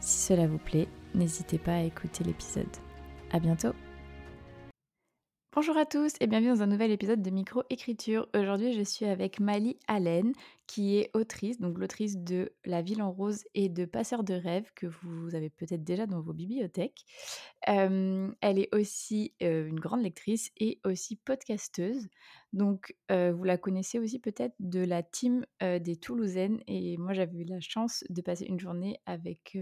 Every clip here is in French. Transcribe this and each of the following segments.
Si cela vous plaît, n'hésitez pas à écouter l'épisode. À bientôt Bonjour à tous et bienvenue dans un nouvel épisode de Micro-écriture. Aujourd'hui, je suis avec Mali Allen, qui est autrice, donc l'autrice de La ville en rose et de Passeur de rêves, que vous avez peut-être déjà dans vos bibliothèques. elle est aussi une grande lectrice et aussi podcasteuse. Donc, vous la connaissez aussi peut-être de la team des Toulousaines. Et moi, j'avais eu la chance de passer une journée avec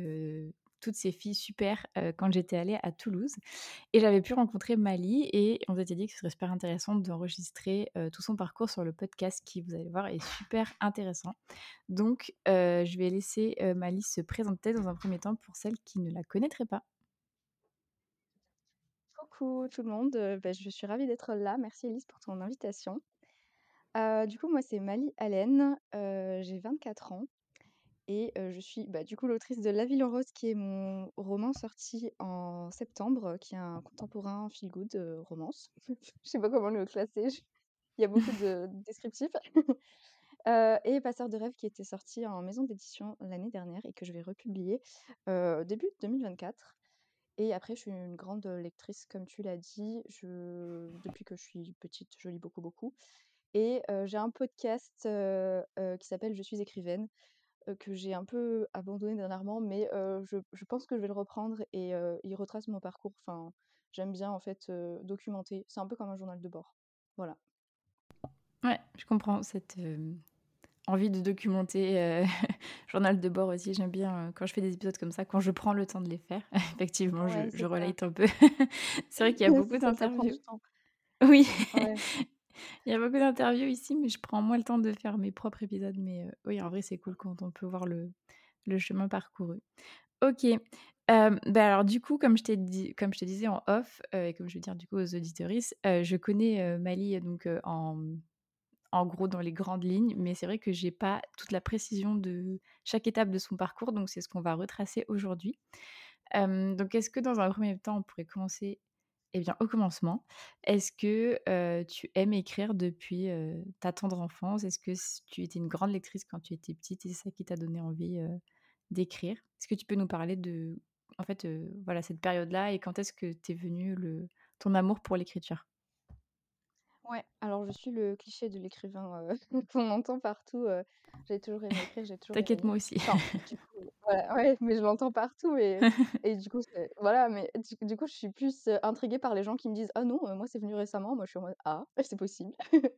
toutes ces filles super quand j'étais allée à Toulouse. Et j'avais pu rencontrer Mali et on s'était dit que ce serait super intéressant d'enregistrer tout son parcours sur le podcast qui, vous allez voir, est super intéressant. Donc, je vais laisser Mali se présenter dans un premier temps pour celles qui ne la connaîtraient pas. Coucou tout le monde, bah, je suis ravie d'être là. Merci Elise pour ton invitation. du coup, moi, c'est Mali Allen, j'ai 24 ans. Et je suis bah, du coup l'autrice de La Ville en rose, qui est mon roman sorti en septembre, qui est un contemporain feel good romance. Je sais pas comment le classer, il y a beaucoup de descriptifs. et Passeur de rêve, qui était sorti en maison d'édition l'année dernière et que je vais republier début 2024. Et après, je suis une grande lectrice, comme tu l'as dit. Je... Depuis que je suis petite, je lis beaucoup, beaucoup. Et j'ai un podcast qui s'appelle Je suis écrivaine, que j'ai un peu abandonné dernièrement, mais je, je, pense que je vais le reprendre et il retrace mon parcours. Enfin, j'aime bien en fait documenter. C'est un peu comme un journal de bord. Voilà. Ouais, je comprends cette envie de documenter. journal de bord aussi, j'aime bien quand je fais des épisodes comme ça, quand je prends le temps de les faire. Effectivement, je, je relate un peu. c'est vrai qu'il y a beaucoup d'interviews. Oui. Ouais. Il y a beaucoup d'interviews ici, mais je prends moins le temps de faire mes propres épisodes. Mais oui, en vrai, c'est cool quand on peut voir le, chemin parcouru. Ok. Euh, alors du coup, comme je, te disais en off, et comme je veux dire du coup aux auditoristes, je connais Mali donc en, en gros dans les grandes lignes, mais c'est vrai que j'ai pas toute la précision de chaque étape de son parcours, donc c'est ce qu'on va retracer aujourd'hui. donc est-ce que dans un premier temps, on pourrait commencer eh bien, au commencement, est-ce que tu aimes écrire depuis ta tendre enfance? Est-ce que tu étais une grande lectrice quand tu étais petite et c'est ça qui t'a donné envie d'écrire? Est-ce que tu peux nous parler de, en fait, voilà, cette période-là et quand est-ce que t'es venu le, ton amour pour l'écriture? Ouais, alors je suis le cliché de l'écrivain qu'on entend partout. j'ai toujours aimé écrire, j'ai toujours. T'inquiète, moi aussi. voilà, ouais, mais je l'entends partout et, et du coup, voilà, mais du, coup, je suis plus intriguée par les gens qui me disent Ah non, moi c'est venu récemment. Moi je suis en mode Ah, c'est possible.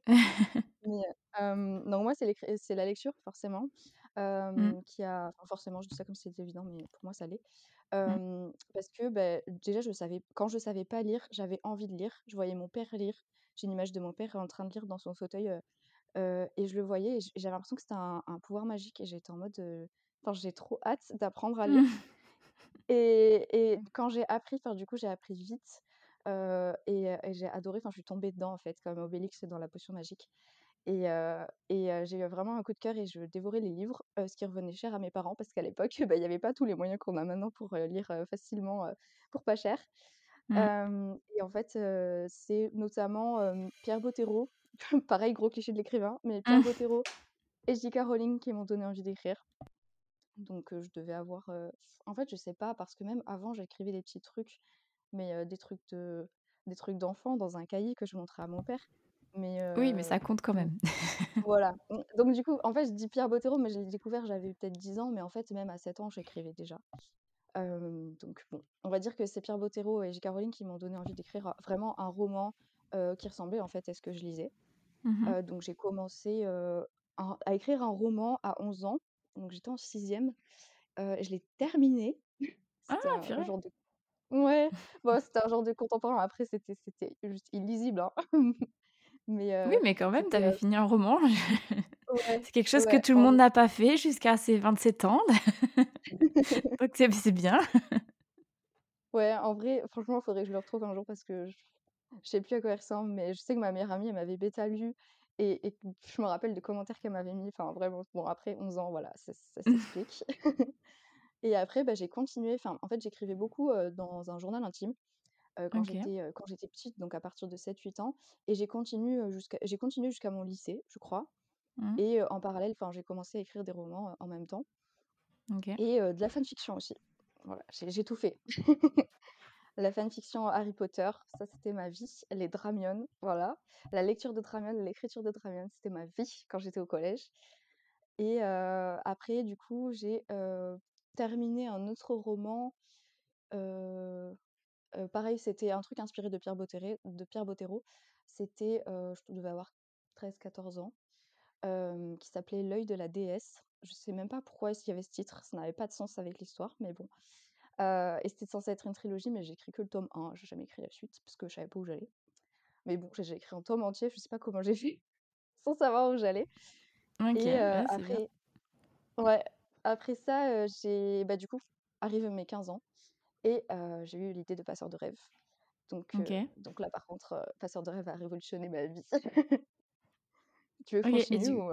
mais, donc, moi c'est, c'est la lecture, forcément. Mmh. qui a enfin, forcément je dis ça comme si c'était évident mais pour moi ça l'est mmh. parce que bah, déjà je savais quand je savais pas lire j'avais envie de lire je voyais mon père lire j'ai une image de mon père en train de lire dans son fauteuil et je le voyais et j'avais l'impression que c'était un, pouvoir magique et j'étais en mode enfin j'ai trop hâte d'apprendre à lire et, et, quand j'ai appris enfin du coup j'ai appris vite et, j'ai adoré enfin je suis tombée dedans en fait comme Obélix dans la potion magique et, et j'ai eu vraiment un coup de cœur et je dévorais les livres, ce qui revenait cher à mes parents parce qu'à l'époque, bah, il n'y avait pas tous les moyens qu'on a maintenant pour lire facilement pour pas cher. Mmh. et en fait, c'est notamment Pierre Bottero, pareil, gros cliché de l'écrivain, mais Pierre mmh. Bottero et J.K. Rowling qui m'ont donné envie d'écrire. Donc je devais avoir. En fait, je sais pas, parce que même avant, j'écrivais des petits trucs, mais des trucs de des trucs d'enfant dans un cahier que je montrais à mon père. Mais oui, mais ça compte quand même. voilà. Donc du coup, en fait, je dis Pierre Bottero, mais je l'ai découvert, j'avais peut-être 10 ans, mais en fait, même à 7 ans, j'écrivais déjà. Donc bon, on va dire que c'est Pierre Bottero et J.K. Rowling qui m'ont donné envie d'écrire vraiment un roman qui ressemblait en fait à ce que je lisais. Mmh donc j'ai commencé à écrire un roman à 11 ans, donc j'étais en sixième, je l'ai terminé. Ah, un genre de... Ouais, bon, c'était un genre de contemporain. Après, c'était c'était juste illisible. Hein. Mais, oui, mais quand même, tu avais fini un roman. Ouais, C'est quelque chose que tout le monde n'a pas fait jusqu'à ses 27 ans. Donc c'est bien. Ouais, en vrai, franchement, il faudrait que je le retrouve un jour parce que je je sais plus à quoi il ressemble, mais je sais que ma meilleure amie, elle m'avait bêta lu et je me rappelle des commentaires qu'elle m'avait mis. Enfin, vraiment, bon, après 11 ans, voilà, ça ça s'explique. Et après, bah, j'ai continué, enfin, en fait, j'écrivais beaucoup, dans un journal intime, quand j'étais, heu, quand j'étais petite, donc à partir de 7-8 ans et j'ai continué, jusqu'à j'ai continué jusqu'à mon lycée, je crois Mmh. et en parallèle, enfin, j'ai commencé à écrire des romans, en même temps OK. et de la fanfiction aussi. Voilà, j'ai j'ai tout fait. La fanfiction Harry Potter, ça c'était ma vie. Les Dramion, voilà. La lecture de Dramion, l'écriture de Dramion, c'était ma vie quand j'étais au collège. Et après du coup, j'ai, terminé un autre roman, pareil, c'était un truc inspiré de Pierre Bottéré de Pierre Bottero. C'était, je devais avoir 13-14 ans, qui s'appelait L'œil de la déesse. Je sais même pas pourquoi est-ce qu'il y avait ce titre, ça n'avait pas de sens avec l'histoire, mais bon. Et c'était censé être une trilogie, mais j'ai écrit que le tome 1, j'ai jamais écrit la suite parce que je savais pas où j'allais. Mais bon, j'ai écrit un tome entier, je sais pas comment j'ai fait, sans savoir où j'allais OK, et ouais, après ouais, après ça, j'ai bah, du coup, arrivé mes 15 ans et j'ai eu l'idée de Passeur de rêve. Donc donc là, par contre, Passeur de rêve a révolutionné ma vie. Tu veux que du ou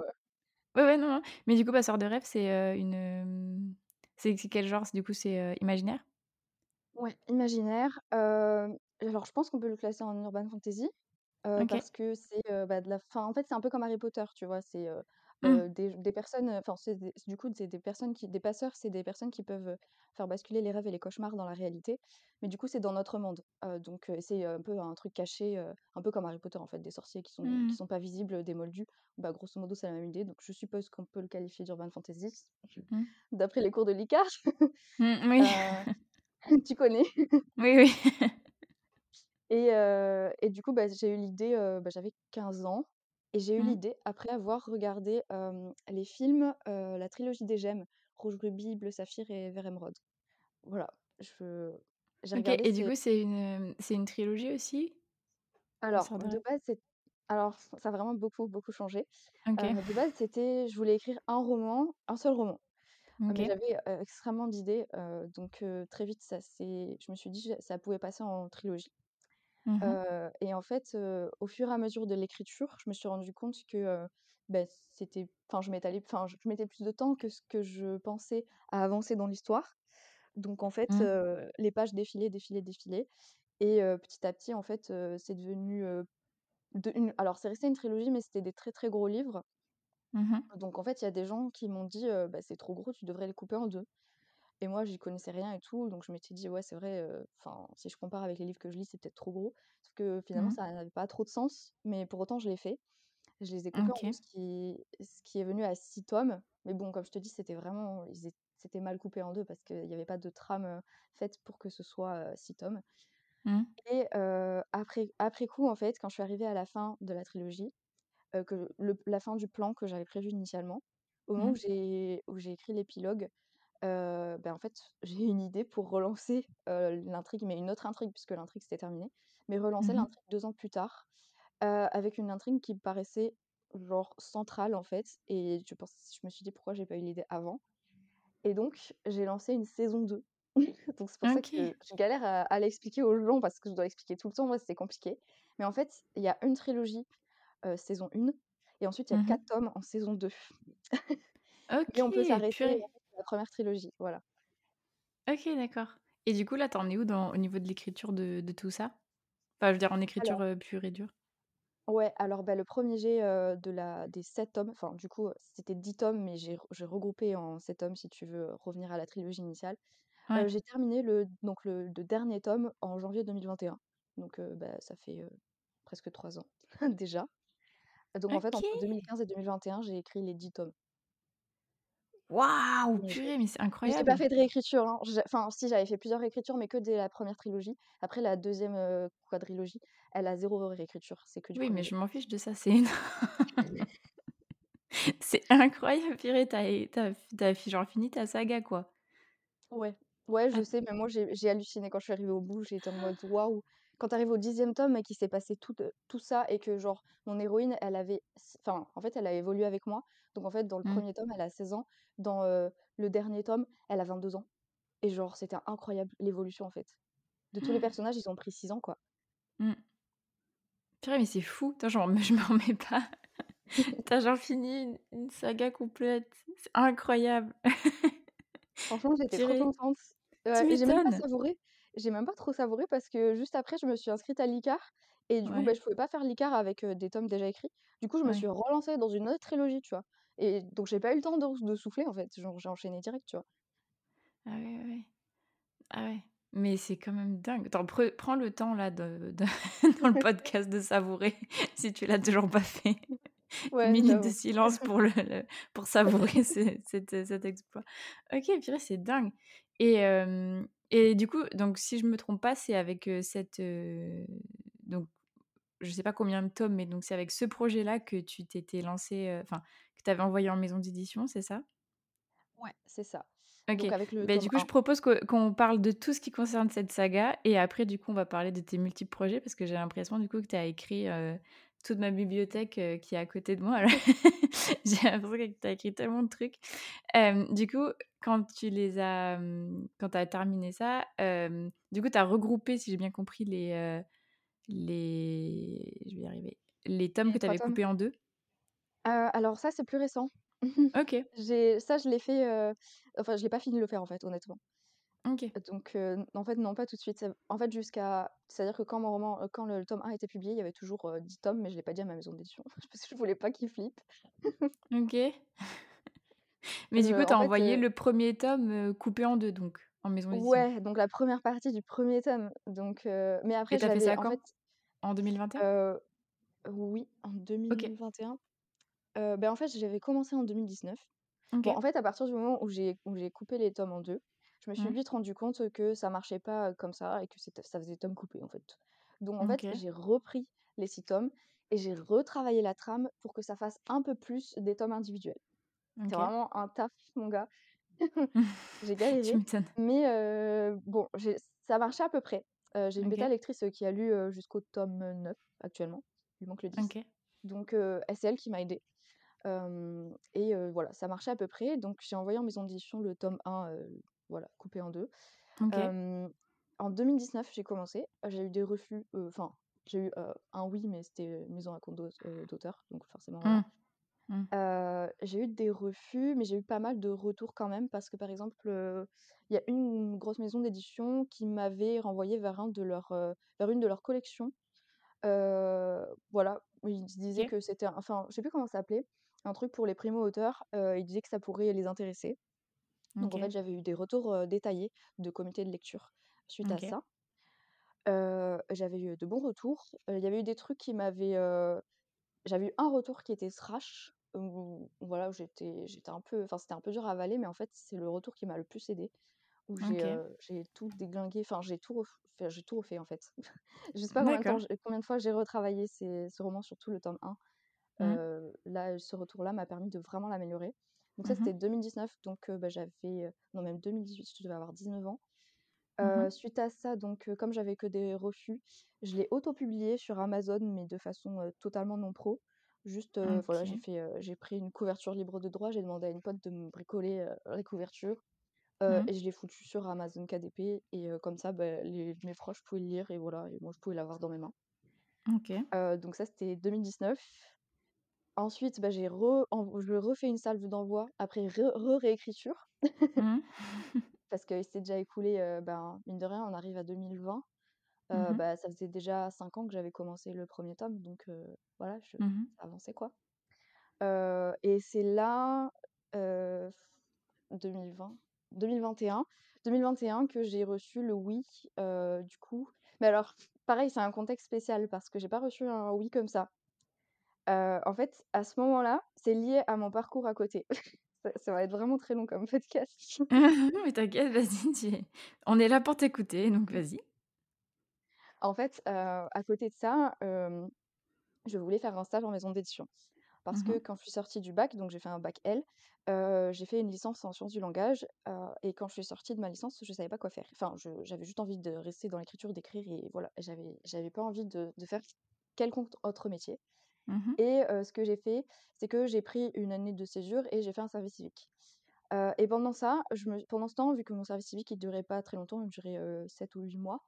ouais, ouais, non, non, mais du coup, Passeur de rêve, c'est, une, c'est quel genre? Du coup, c'est, imaginaire? Ouais, imaginaire, alors je pense qu'on peut le classer en urban fantasy. Parce que c'est, bah, de la fin en fait, c'est un peu comme Harry Potter, tu vois? C'est, Mmh. des des personnes, enfin, du coup, c'est des personnes qui des passeurs, c'est des personnes qui peuvent, faire basculer les rêves et les cauchemars dans la réalité. Mais du coup, c'est dans notre monde. Donc c'est un peu un truc caché, un peu comme Harry Potter, en fait, des sorciers qui sont qui Mmh. sont pas visibles, des moldus. Bah, grosso modo, c'est la même idée, donc je suppose qu'on peut le qualifier d'urban fantasy, Mmh. d'après les cours de l'ICAR. Oui. Heu, tu connais? Oui, oui. Et et du coup, bah, j'ai eu l'idée, bah, j'avais 15 ans et j'ai eu Mmh. l'idée après avoir regardé, hem, les films, heu, la trilogie des Gemmes, Rouge Rubis, Bleu Saphir et Vert Émeraude. Voilà, je j'ai OK regardé et du ces coup, c'est une, hem, c'est une trilogie aussi? alors de rêve? base, c'est alors ça a vraiment beaucoup, beaucoup changé. OK. Heu, de base, c'était je voulais écrire un roman, un seul roman, Heu, mais OK. j'avais, heu, extrêmement d'idées, heu, donc heu, très vite ça s'est je me suis dit: «Ça pouvait passer en trilogie». Mmh et en fait, au fur et à mesure de l'écriture, je me suis rendu compte que, bah, c'était enfin, je m'étalais enfin, je je mettais plus de temps que ce que je pensais à avancer dans l'histoire. Donc en fait, Mmh. les pages défilaient, défilaient, défilaient et petit à petit, en fait, c'est devenu, de une alors c'est resté une trilogie, mais c'était des très, très gros livres. Mmh mh. Donc en fait, il y a des gens qui m'ont dit, «Bah, c'est trop gros, tu devrais le couper en 2». Et moi, j'y connaissais rien et tout, donc je m'étais dit: «Ouais, c'est vrai, enfin, si je compare avec les livres que je lis, c'est peut-être trop gros». Sauf que finalement, Mmh. ça n'avait pas trop de sens, mais pour autant, je l'ai fait. Je les ai coupés en 2, OK. ce qui ce qui est venu à 6 tomes. Mais bon, comme je te dis, c'était vraiment c'était mal coupé en 2 parce qu'il y avait pas de trame, faite pour que ce soit, 6 tomes. Mmh. Et après après coup, en fait, quand je suis arrivée à la fin de la trilogie, que le la fin du plan que j'avais prévu initialement, au moment Mmh. où j'ai écrit l'épilogue, Heu, bah, en fait, j'ai une idée pour relancer, l'intrigue, mais une autre intrigue puisque l'intrigue s'était terminée, mais relancer Mmh mh. l'intrigue 2 ans plus tard, avec une intrigue qui me paraissait genre centrale, en fait et je pense je me suis dit: «Pourquoi j'ai pas eu l'idée avant?» et donc j'ai lancé une saison 2. Donc c'est pour ça OK. que je galère à à l'expliquer aux gens parce que je dois expliquer tout le temps, moi, c'est compliqué. Mais en fait, il y a une trilogie, saison 1 et ensuite il y a Mmh mh. 4 tomes en saison 2 et on peut OK, s'arrêter, purée. La première trilogie, voilà. OK, d'accord et du coup, là, tu en es où dans au niveau de l'écriture de de tout ça? Enfin, je veux dire en écriture, Alors heu, pure et dure? Ouais, alors, bah, le 1er jet, heu, de la des 7 tomes, enfin, du coup, c'était 10 tomes, mais j'ai j'ai regroupé en 7 tomes si tu veux revenir à la trilogie initiale. J'ai terminé le donc le le dernier tome en janvier 2021. Donc, bah, ça fait, presque 3 ans déjà. Donc en fait, entre 2015 et 2021, j'ai écrit les 10 tomes. Waouh! Purée, mais c'est mais j'ai pas incroyable! fait de réécriture, hein. Enfin si, j'avais fait plusieurs réécritures, mais que dès la première trilogie. Après la 2e, heu, quadrilogie, elle a 0 réécriture, c'est que du Oui, mais je m'en fiche de ça, c'est énorme. C'est incroyable, purée, tu as é tu as f tu as fi genre fini ta saga, quoi. Ouais, ouais, je Ah sais, mais moi j'ai halluciné quand je suis arrivée au bout, été en mode: «Waouh!» quand tu arrives au 10e tome et qu'il s'est passé tout, tout ça et que genre mon héroïne, elle avait enfin, en fait, elle a évolué avec moi. Donc en fait, dans le Mmh. premier tome, elle a 16 ans, dans, le dernier tome, elle a 22 ans et genre c'était incroyable l'évolution, en fait. De tous les personnages, ils ont pris 6 ans, quoi. Mmh. Purée, mais c'est fou! Attends, genre, je m'en remets pas. Tu as genre fini une saga complète. C'est incroyable! Franchement, j'étais trop Purée. contente. Tu Ouais et j'ai même pas m'étonnes! savouré. J'ai même pas trop savouré parce que juste après, je me suis inscrite à l'ICAR et du coup, bah, Ouais. je pouvais pas faire l'ICAR avec, des tomes déjà écrits. Du coup, je me suis Ouais. relancée dans une autre trilogie, tu vois? Et donc j'ai pas eu le temps de de souffler, en fait. Genre, j'ai enchaîné direct, tu vois? Ah ouais, ouais. Ah ouais. Mais c'est quand même dingue. Attends, pre prends le temps là de de dans le podcast de savourer si tu l'as toujours pas fait. Une Ouais, minute de silence pour le le pour savourer ce cet, cet exploit. OK, purée, c'est dingue et hem et du coup, donc si je me trompe pas, c'est avec, heu, cette, donc je sais pas combien de tomes, mais donc c'est avec ce projet-là que tu t'étais lancée, heu, enfin, que tu avais envoyé en maison d'édition, c'est ça? Ouais, c'est ça. OK. Donc avec le Beh, du coup, je 1. propose qu'on parle de tout ce qui concerne cette saga et après, du coup, on va parler de tes multiples projets parce que j'ai l'impression, du coup, que tu as écrit, heu, toute ma bibliothèque, heu, qui est à côté de moi. J'ai l'impression que tu as écrit tellement de trucs. Du coup, quand tu les as, quand tu as terminé ça, du coup, tu as regroupé, si j'ai bien compris, les, les je vais y arriver, les tomes que tu 3 avais coupés en 2? Heu, alors ça, c'est plus récent. OK. J'ai ça, je l'ai fait, heu, enfin, je l'ai pas fini de le faire, en fait, honnêtement. OK. Donc heu, en fait, non, pas tout de suite. En fait, jusqu'à c'est-à-dire que quand mon roman, quand le tome 1 a été publié, il y avait toujours, heu, 10 tomes, mais je l'ai pas dit à ma maison d'édition parce que je voulais pas qu'ils flippent. OK. Mais du coup, tu as envoyé le 1er tome, coupé en 2 donc, en maison d'édition? ouais, donc la 1re partie du 1er tome, donc mais après ça en quand? fait, En 2021? heu, oui, en OK. 2021. Heu, bah, en fait, j'avais commencé en 2019. Bon, OK. en fait, à partir du moment où j'ai où j'ai coupé les tomes en 2, je me suis Mmh. vite rendu compte que ça marchait pas, comme ça et que ça faisait tomes coupés, en fait. Donc en fait, j'ai repris les 6 tomes et j'ai retravaillé la trame pour que ça fasse un peu plus des tomes individuels. C'est vraiment un taf, mon gars. J'ai galéré, mais bon, ça marchait à peu près. J'ai une bêta OK. lectrice, qui a lu, jusqu'au tome, 9 actuellement. Il manque le 10. OK. Donc c'est elle qui m'a aidée. Et voilà, ça marchait à peu près. Donc j'ai envoyé en maison d'édition le tome 1, heu, voilà, coupé en 2. OK. Hem, en 2019, j'ai commencé. J'ai eu des refus, enfin, j'ai eu, un oui, mais c'était maison à compte d'auteur, donc forcément, Mmh. voilà. Mmh. J'ai eu des refus, mais j'ai eu pas mal de retours quand même parce que, par exemple, il y a une grosse maison d'édition qui m'avait renvoyée vers un de leurs, heu, vers une de leurs collections. Voilà, ils disaient que c'était enfin, je sais plus comment ça s'appelait, un truc pour les primo-auteurs. Ils disaient que ça pourrait les intéresser. Donc en fait, j'avais eu des retours, détaillés de comités de lecture suite à ça. J'avais eu de bons retours. Il y avait eu des trucs qui m'avaient, j'avais eu un retour qui était trash, où voilà, où j'étais j'étais un peu enfin, c'était un peu dur à avaler, mais en fait, c'est le retour qui m'a le plus aidée, où j'ai, OK. heu, j'ai tout déglingué, enfin, j'ai tout ref enfin, j'ai tout refait, en fait. Je sais pas combien de temps D'accord. j combien de fois j'ai retravaillé ces ce roman, surtout le tome 1. Mmh. Heu, là, ce retour-là m'a permis de vraiment l'améliorer. Donc ça, Mmh mh. c'était 2019, donc bah, j'avais, non, même 2018, je devais avoir 19 ans. Mmh mh. Heu, suite à ça, donc comme j'avais que des refus, je l'ai auto-publié sur Amazon, mais de façon, totalement non pro. Juste, heu, voilà, j'ai OK. fait, heu, j'ai pris une couverture libre de droit, j'ai demandé à une pote de me bricoler, heu, les couvertures, heu Mmh. et je l'ai foutu sur Amazon KDP et heu, comme ça, bah, les mes proches pouvaient le lire et voilà et moi, je pouvais l'avoir dans mes mains. OK. Heu, donc ça, c'était 2019. Ensuite, bah, j'ai re env je refais une salve d'envoi après re re-réécriture Mmh. parce qu'il s'était déjà écoulé, heu, ben, mine de rien, on arrive à 2020. Mmh bah, ça faisait déjà 5 ans que j'avais commencé le 1er tome, donc voilà, je Mmh mh. ça avançait, quoi. Et c'est là, heu, 2020-2021-2021 que j'ai reçu le oui, du coup. Mais alors, pareil, c'est un contexte spécial parce que j'ai pas reçu un oui comme ça. En fait, à ce moment-là, c'est lié à mon parcours à côté. Ça ça va être vraiment très long comme podcast. Mais t'inquiète, vas-y, tu on est là pour t'écouter, donc vas-y. En fait, heu, à côté de ça, hem, je voulais faire un stage en maison d'édition parce Mmh que quand je suis sortie du bac, donc j'ai fait un bac L, heu, j'ai fait une licence en sciences du langage, heu et quand je suis sortie de ma licence, je savais pas quoi faire. Enfin, je j'avais juste envie de rester dans l'écriture, d'écrire et voilà. J'avais j'avais pas envie de de faire quelconque autre métier Mmh et heu, ce que j'ai fait, c'est que j'ai pris une année de césure et j'ai fait un service civique. Heu et pendant ça, je me pendant ce temps, vu que mon service civique, il durait pas très longtemps, il durait, heu, 7 ou 8 mois,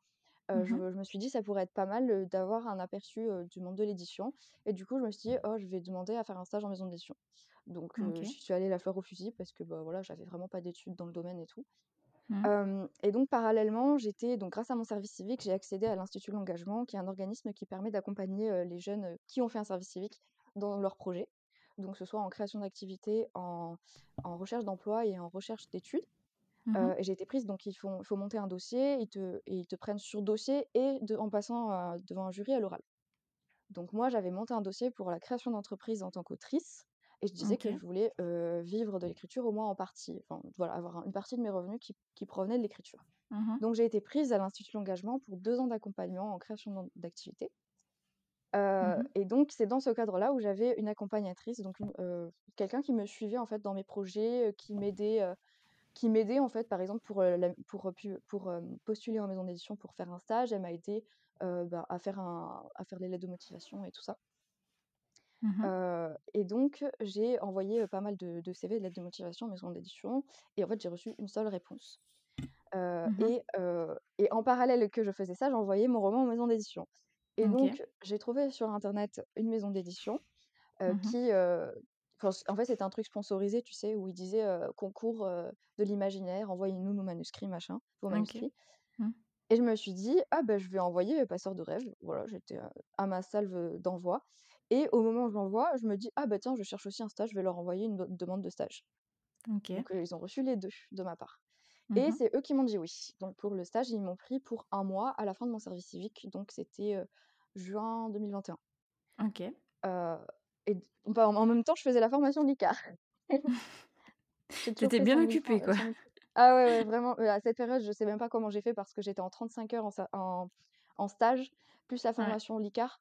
je Mmh je me suis dit: «Ça pourrait être pas mal, d'avoir un aperçu, du monde de l'édition» et du coup, je me suis dit: «Oh, je vais demander à faire un stage en maison d'édition». Donc OK. j'y suis allée la fleur au fusil parce que, bah, voilà, j'avais vraiment pas d'études dans le domaine et tout. Mmh. Et donc parallèlement, j'étais donc grâce à mon service civique, j'ai accédé à l'Institut de l'engagement, qui est un organisme qui permet d'accompagner, les jeunes, qui ont fait un service civique dans leurs projets. Donc ce soit en création d'activités, en en recherche d'emploi et en recherche d'études. Mmh et j'ai été prise, donc il faut monter un dossier, ils te ils te prennent sur dossier et de en passant, devant un jury à l'oral. Donc moi, j'avais monté un dossier pour la création d'entreprise en tant qu'autrice et je disais que je voulais, vivre de l'écriture au moins en partie, enfin voilà, avoir un une partie de mes revenus qui qui provenaient de l'écriture. Mmh Donc j'ai été prise à l'Institut de l'engagement pour 2 ans d'accompagnement en création d'activité. Mmh et donc c'est dans ce cadre-là où j'avais une accompagnatrice, donc quelqu'un qui me suivait en fait dans mes projets, qui m'aidait, qui m'aidait en fait par exemple pour, la pour, postuler en maison d'édition pour faire un stage. Elle m'a aidée, heu, bah, à faire un à faire les lettres de motivation et tout ça. Mmh et donc j'ai envoyé, pas mal de de CV, de lettres de motivation en maison d'édition et en fait j'ai reçu une seule réponse. Mmh et et en parallèle que je faisais ça, j'envoyais mon roman en maison d'édition et donc j'ai trouvé sur internet une maison d'édition, Mmh qui, en fait, c'était un truc sponsorisé, tu sais? Où il disait, «Concours, de l'imaginaire, envoyez-nous nos manuscrits, machin, vos manuscrits» Mmh. et je me suis dit: «Ah bah, je vais envoyer, Passeur de rêves». Voilà, j'étais, à ma salve, d'envoi et au moment où je l'envoie, je me dis: «Ah bah, tiens, je cherche aussi un stage, je vais leur envoyer une demande de stage». OK. Donc ils ont reçu les 2 de ma part et Mmh c'est eux qui m'ont dit oui. Donc pour le stage, ils m'ont pris pour un mois à la fin de mon service civique, donc c'était, juin 2021. OK. Et en même temps, je faisais la formation de l'ICAR. J'ai Tu toujours étais fait bien 5000 occupée, quoi. d'ICAR. Ah ouais, ouais, vraiment, heu, à cette période, je sais même pas comment j'ai fait parce que j'étais en 35 heures en sa en en stage, plus la Ouais. formation l'ICAR,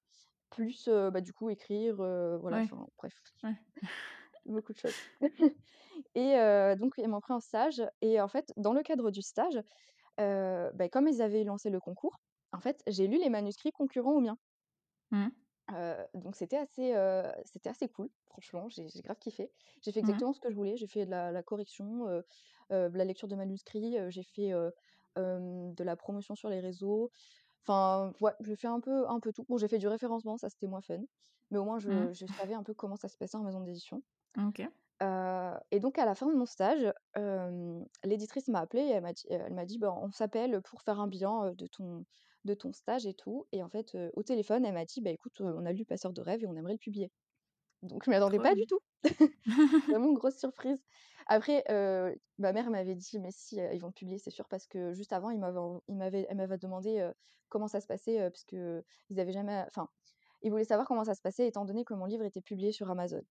plus, heu, bah, du coup écrire, heu, voilà, Ouais. enfin bref, Ouais. beaucoup de choses. Et donc ils m'ont pris en stage et en fait, dans le cadre du stage, bah, comme ils avaient lancé le concours, en fait, j'ai lu les manuscrits concurrents aux miens. Mmh. Donc c'était assez, c'était assez cool, franchement, j'ai grave kiffé. J'ai fait Mmh. exactement ce que je voulais, j'ai fait de la la correction, de la lecture de manuscrits, j'ai fait, de la promotion sur les réseaux. Enfin, ouais, j'ai fait un peu un peu tout. Bon, j'ai fait du référencement, ça c'était moins fun, mais au moins je je Mmh. savais un peu comment ça se passait en maison d'édition. OK. Et donc à la fin de mon stage, l'éditrice m'a appelée et elle m'a dit elle m'a dit: «Ben, on s'appelle pour faire un bilan, de ton de ton stage et tout» et en fait, au téléphone, elle m'a dit: «Bah, écoute, on a lu Passeur de rêves et on aimerait le publier». Donc je m'y attendais pas du tout. Vraiment grosse surprise. Après, ma mère m'avait dit: «Mais si, ils vont le publier, c'est sûr» parce que juste avant, ils m'avaient ils elle m'avait demandé, comment ça se passait, parce qu'ils avaient jamais enfin, ils voulaient savoir comment ça se passait étant donné que mon livre était publié sur Amazon.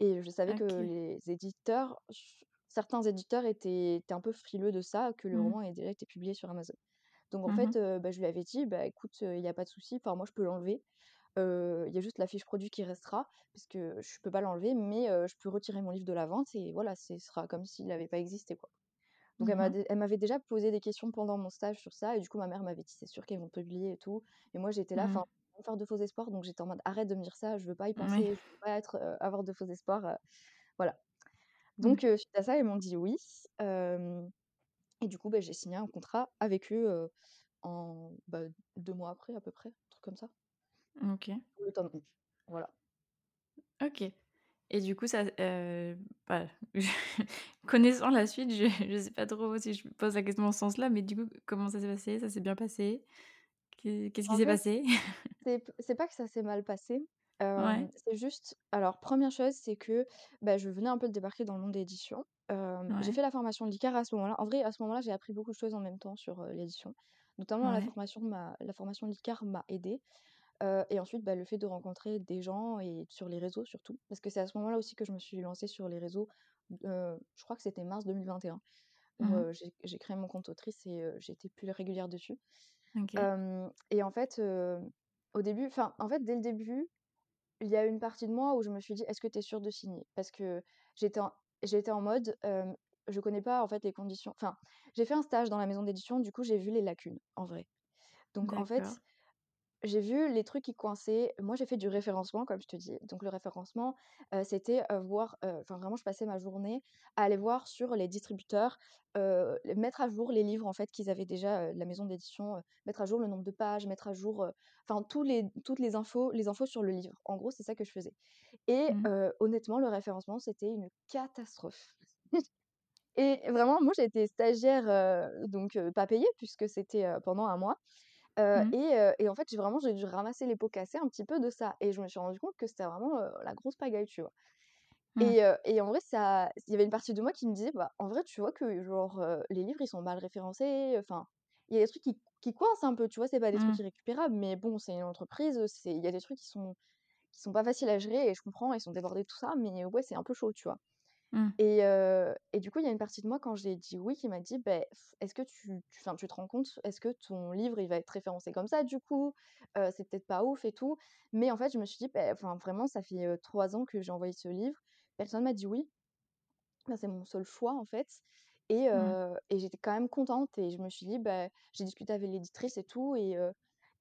Et je savais que les éditeurs, certains éditeurs étaient étaient un peu frileux de ça, que le Mmh. roman ait déjà été publié sur Amazon. Donc en Mmh fait, bah, je lui avais dit: «Bah, écoute, il y a pas de souci, enfin moi je peux l'enlever. Il y a juste la fiche produit qui restera parce que je peux pas l'enlever, mais je peux retirer mon livre de la vente et voilà, ce sera comme s'il n'avait pas existé, quoi». Donc Mmh elle m'avait déjà posé des questions pendant mon stage sur ça et du coup ma mère m'avait dit: «C'est sûr qu'ils vont publier et tout» et moi j'étais là, Mmh. enfin, sans faire de faux espoirs, donc j'étais en mode: «Arrête de me dire ça, je veux pas y penser, je veux pas être, avoir de faux espoirs», voilà. Donc suite à ça, ils m'ont dit oui, et du coup, bah, j'ai signé un contrat avec eux, en bah, 2 mois après à peu près, un truc comme ça, OK. pour le tome 1. Voilà. OK et du coup ça, bah, connaissant la suite, je je sais pas trop si je pose la question dans ce sens-là, mais du coup, comment ça s'est passé? Ça s'est bien passé? Qu'est qu'est-ce qui s'est passé? c'est pas que ça s'est mal passé, Ouais, c'est juste alors première chose, c'est que, bah, je venais un peu de débarquer dans le monde de l'édition. Hem, j'ai ouais, fait la formation Licar à ce moment-là. En vrai, à ce moment-là, j'ai appris beaucoup de choses en même temps sur, l'édition. Notamment la ouais. formation m'a la formation Licar m'a aidée, et ensuite, bah, le fait de rencontrer des gens et sur les réseaux surtout. Parce que c'est à ce moment-là aussi que je me suis lancée sur les réseaux, je crois que c'était mars 2021 où, Mmh j'ai créé mon compte autrice et été plus régulière dessus. Et en fait, au début enfin, en fait, dès le début il y a une partie de moi où je me suis dit: «Est-ce que tu es sûre de signer?» parce que j'étais en mode, hem, je connais pas en fait les conditions enfin, j'ai fait un stage dans la maison d'édition, du coup j'ai vu les lacunes, en vrai. Donc en fait. J'ai vu les trucs qui coinçaient. Moi, j'ai fait du référencement, comme je te dis. Donc le référencement, heu, c'était, voir, enfin vraiment, je passais ma journée à aller voir sur les distributeurs, mettre à jour les livres en fait qu'ils avaient déjà, la maison d'édition, mettre à jour le nombre de pages, mettre à jour, enfin tous les toutes les infos les infos sur le livre. En gros, c'est ça que je faisais et Mmh. honnêtement, le référencement, c'était une catastrophe et vraiment, moi, j'ai été stagiaire, donc pas payée puisque c'était, pendant un mois Mmh. et heu et en fait, j'ai vraiment j'ai dû ramasser les pots cassés un petit peu de ça et je me suis rendu compte que c'était vraiment, heu, la grosse pagaille, tu vois? Mmh. Et et en vrai, ça il y avait une partie de moi qui me disait: «Bah, en vrai, tu vois que genre, les livres, ils sont mal référencés, enfin, il y a des trucs qui qui coincent un peu», tu vois? C'est pas des trucs Mmh. irrécupérables, mais bon, c'est une entreprise, c'est il y a des trucs qui sont qui sont pas faciles à gérer et je comprends, ils sont débordés, tout ça, mais ouais, c'est un peu chaud, tu vois? Mmh. Et et du coup, il y a une partie de moi quand j'ai dit «oui» qui m'a dit: «Beh, est-ce que tu tu tu te rends compte? Est-ce que ton livre, il va être référencé comme ça du coup? C'est peut-être pas ouf et tout». Mais en fait, je me suis dit: «Beh, enfin, vraiment, ça fait, 3 ans que j'ai envoyé ce livre, personne m'a dit oui». Bah, c'est mon seul choix, en fait et Mmh. et j'étais quand même contente et je me suis dit, bah j'ai discuté avec l'éditrice et tout et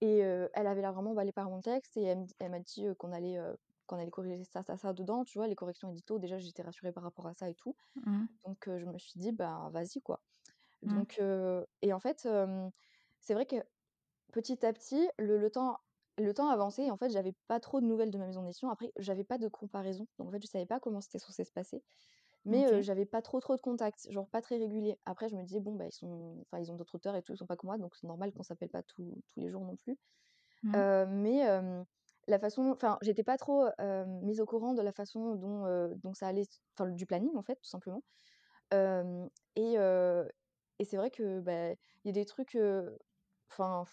et elle avait l'air vraiment emballée par mon texte et elle m'a dit, qu'on allait, qu'on allait corriger ça, ça, ça dedans, tu vois? Les corrections édito, déjà, j'étais rassurée par rapport à ça et tout. Mmh. Donc je me suis dit: «Ben, vas-y, quoi». Mmh. Donc et en fait, c'est vrai que petit à petit, le le temps le temps avançait et en fait, j'avais pas trop de nouvelles de ma maison d'édition. Après, j'avais pas de comparaison, donc en fait, je savais pas comment c'était censé se passer. Mais heu, OK. j'avais pas trop, trop de contacts, genre pas très réguliers. Après je me disais: «Bon, bah, ils sont enfin, ils ont d'autres auteurs et tout, ils sont pas comme moi, donc c'est normal qu'on s'appelle pas tous tous les jours non plus». Mmh. Mais la façon enfin, j'étais pas trop, mise au courant de la façon dont, dont ça allait enfin, du planning, en fait, tout simplement. Et et c'est vrai que, bah, il y a des trucs, enfin,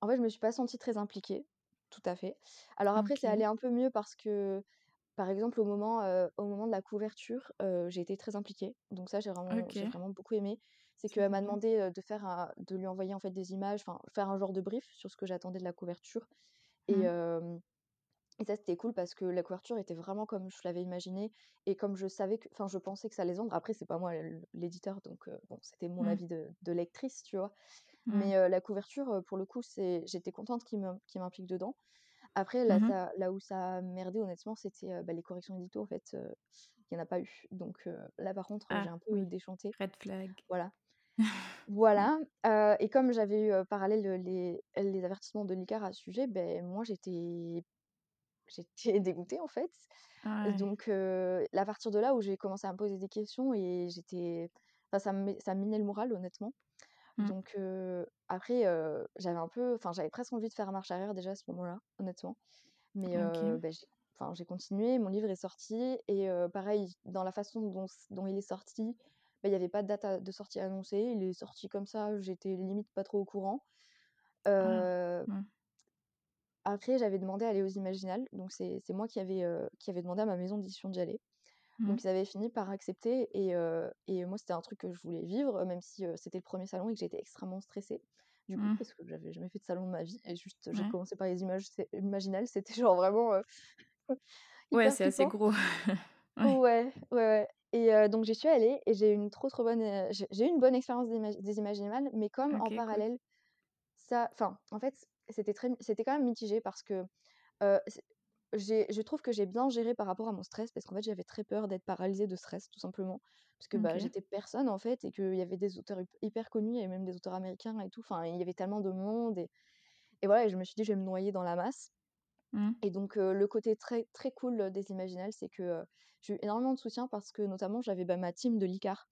en fait, je me suis pas sentie très impliquée, tout à fait. Alors après, c'est OK. allé un peu mieux parce que par exemple, au moment, au moment de la couverture, j'ai été très impliquée. Donc ça, j'ai vraiment j'ai vraiment beaucoup aimé. C'est C'est qu'elle m'a demandé, de faire un de lui envoyer, en fait, des images, enfin, faire un genre de brief sur ce que j'attendais de la couverture et Mmh. et ça, c'était cool parce que la couverture était vraiment comme je l'avais imaginé et comme je savais que enfin, je pensais que ça allait se vendre. Après, c'est pas moi l'éditeur, donc bon, c'était mon Mmh. avis de de lectrice, tu vois? Mmh. Mais la couverture, pour le coup, c'est j'étais contente qu'il m'implique dedans. Après là Mmh ça là où ça a merdé honnêtement, c'était, bah, les corrections édito en fait, il y en a pas eu. Donc là par contre, j'ai Ah un peu oui, déchanté. red flag. Voilà. Voilà, et comme j'avais eu, heu, parallèle, les les avertissements de l'ICAR à ce sujet, beh, moi j'étais j'étais dégoûtée en fait. Ouais. Donc à partir de là où j'ai commencé à me poser des questions et j'étais enfin ça me ça minait le moral honnêtement. Mmh. Donc après, j'avais un peu enfin j'avais presque envie de faire marche arrière déjà à ce moment-là, honnêtement. Mais OK. bah, j'ai enfin j'ai continué, mon livre est sorti et pareil, dans la façon dont il est sorti, il y avait pas de date de sortie annoncée. Il est sorti comme ça, j'étais limite pas trop au courant. Ah. Mmh. après j'avais demandé à aller aux Imaginales, donc c'est moi qui avais, qui avait demandé à ma maison d'édition d'y aller. Mmh. Donc ils avaient fini par accepter et et moi c'était un truc que je voulais vivre, même si, c'était le premier salon et que j'étais extrêmement stressée, du coup, Mmh. parce que j'avais jamais fait de salon de ma vie et juste j'ai Ouais. commencé par les images Imaginales, c'était genre vraiment, Ouais, c'est assez gros. Ouais. Ouais, ouais, ouais et donc j'y suis allée et j'ai eu une trop, trop bonne, heu, j'ai j'ai eu une bonne expérience des imag des Imaginales, mais comme en OK, cool. parallèle, ça enfin, en fait, c'était très c'était quand même mitigé parce que, heu, c'est j'ai je trouve que j'ai bien géré par rapport à mon stress parce qu'en fait, j'avais très peur d'être paralysée de stress, tout simplement. Parce que, bah, OK. j'étais personne, en fait et qu'il y avait des auteurs hyp hyper connus, il y avait même des auteurs américains et tout, enfin, il y avait tellement de monde et et voilà et je me suis dit: «Je vais me noyer dans la masse». Mmh. Et donc le côté très, très cool, des Imaginales, c'est que, j'ai eu énormément de soutien parce que notamment j'avais, bah, ma team de l'ICAR,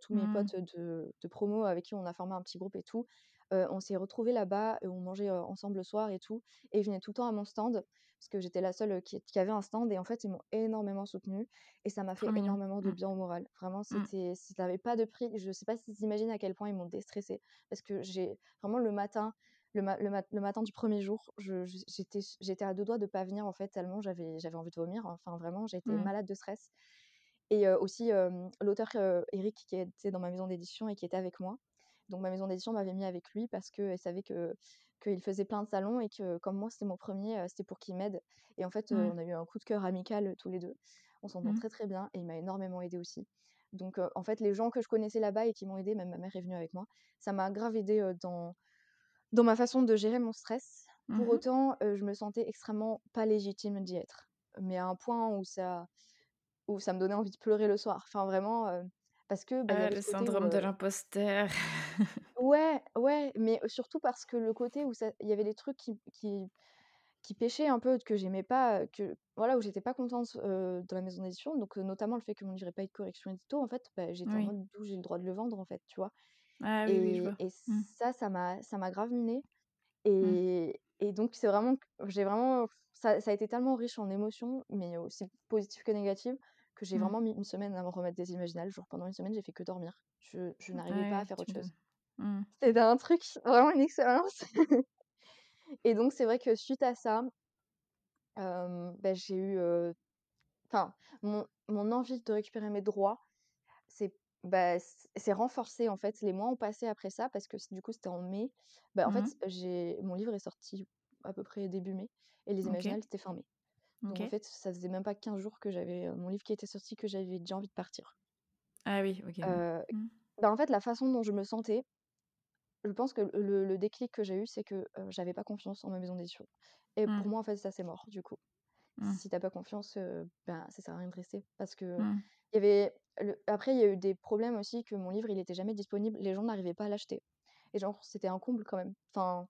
tous mes Mmh. potes de de promo avec qui on a formé un petit groupe et tout. On s'est retrouvés là-bas et on mangeait, ensemble le soir et tout et ils venaient tout le temps à mon stand parce que j'étais la seule, qui qui avait un stand et en fait, ils m'ont énormément soutenue et ça m'a fait énormément de Mmh. bien au moral. Vraiment, c'était ça avait pas de prix. Je sais pas si tu imagines à quel point ils m'ont déstressée parce que j'ai vraiment le matin le ma le mat le matin du premier jour, j'étais à 2 doigts de pas venir en fait tellement j'avais j'avais envie de vomir. Enfin vraiment, j'étais Mmh. malade de stress et aussi, l'auteur, heu, Eric qui était dans ma maison d'édition et qui était avec moi, Donc ma maison d'édition m'avait mis avec lui parce qu'elle savait que qu'il faisait plein de salons et que comme moi c'était mon premier, c'était pour qu'il m'aide. Et en fait, on a eu un coup de cœur amical tous les deux. On s'entend Mmh. très très bien et il m'a énormément aidé aussi. Donc en fait, les gens que je connaissais là-bas et qui m'ont aidé, même ma mère est venue avec moi, ça m'a grave aidé dans dans ma façon de gérer mon stress. Pour Mmh autant, je me sentais extrêmement pas légitime d'y être. Mais à un point où ça où ça me donnait envie de pleurer le soir. Enfin vraiment, parce que, bah, Ah, le où, syndrome de l'imposteur. Ouais, ouais, mais surtout parce que le côté où il y avait des trucs qui qui qui pêchaient un peu, que j'aimais pas, que voilà, où j'étais pas contente, heu, dans la maison d'édition, donc notamment le fait que mon livre ait pas eu de correction édito, en fait, bah, j'étais en Oui. mode: «D'où j'ai le droit de le vendre?» en fait, tu vois? Ah oui, oui, je Et vois. et Mmh. ça, ça m'a ça m'a grave minée Mmh. et donc c'est vraiment j'ai vraiment ça ça a été tellement riche en émotions, mais aussi positives que négatives, que j'ai Mmh. vraiment mis une semaine à me remettre des imaginales. Genre pendant une semaine, j'ai fait que dormir. Je je n'arrivais pas à faire autre chose. C'était un truc, vraiment une expérience. Et donc c'est vrai que suite à ça bah, j'ai eu, enfin, mon mon envie de récupérer mes droits, bah, c s'est renforcée, en fait. Les mois ont passé après ça parce que du coup, c'était en mai. Bah, en Mmh fait, j'ai mon livre est sorti à peu près début mai et les imaginales, c'était fin mai. Donc en fait, ça faisait même pas 15 jours que j'avais, mon livre qui était sorti, que j'avais déjà envie de partir. Ah oui, OK, Mmh. bah, en fait, la façon dont je me sentais, je pense que le le déclic que j'ai eu, c'est que, j'avais pas confiance en ma maison d'édition. Et pour Mmh. moi, en fait, ça, c'est mort, du coup. Si tu as pas confiance, ben, ça sert à rien de rester parce que il y avait le après, il y a eu des problèmes aussi que mon livre, il était jamais disponible. Les gens n'arrivaient pas à l'acheter et genre, c'était un comble quand même. Enfin,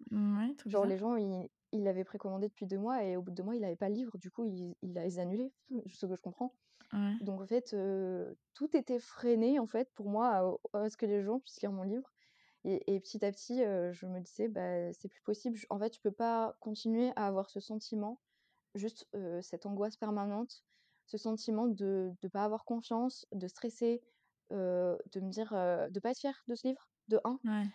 trop genre les gens, ils ils l'avaient précommandé depuis 2 mois et au bout de 2 mois, il avait pas le livre. Du coup, ils ils ils annulaient, ce que je comprends. Ouais. Donc en fait, tout était freiné, en fait, pour moi, à à ce que les gens puissent lire mon livre et et petit à petit, je me disais: «Bah, c'est plus possible». En fait, je peux pas continuer à avoir ce sentiment, juste, cette angoisse permanente, ce sentiment de de pas avoir confiance, de stresser, de me dire, de pas être fière de ce livre, de 1, Ouais.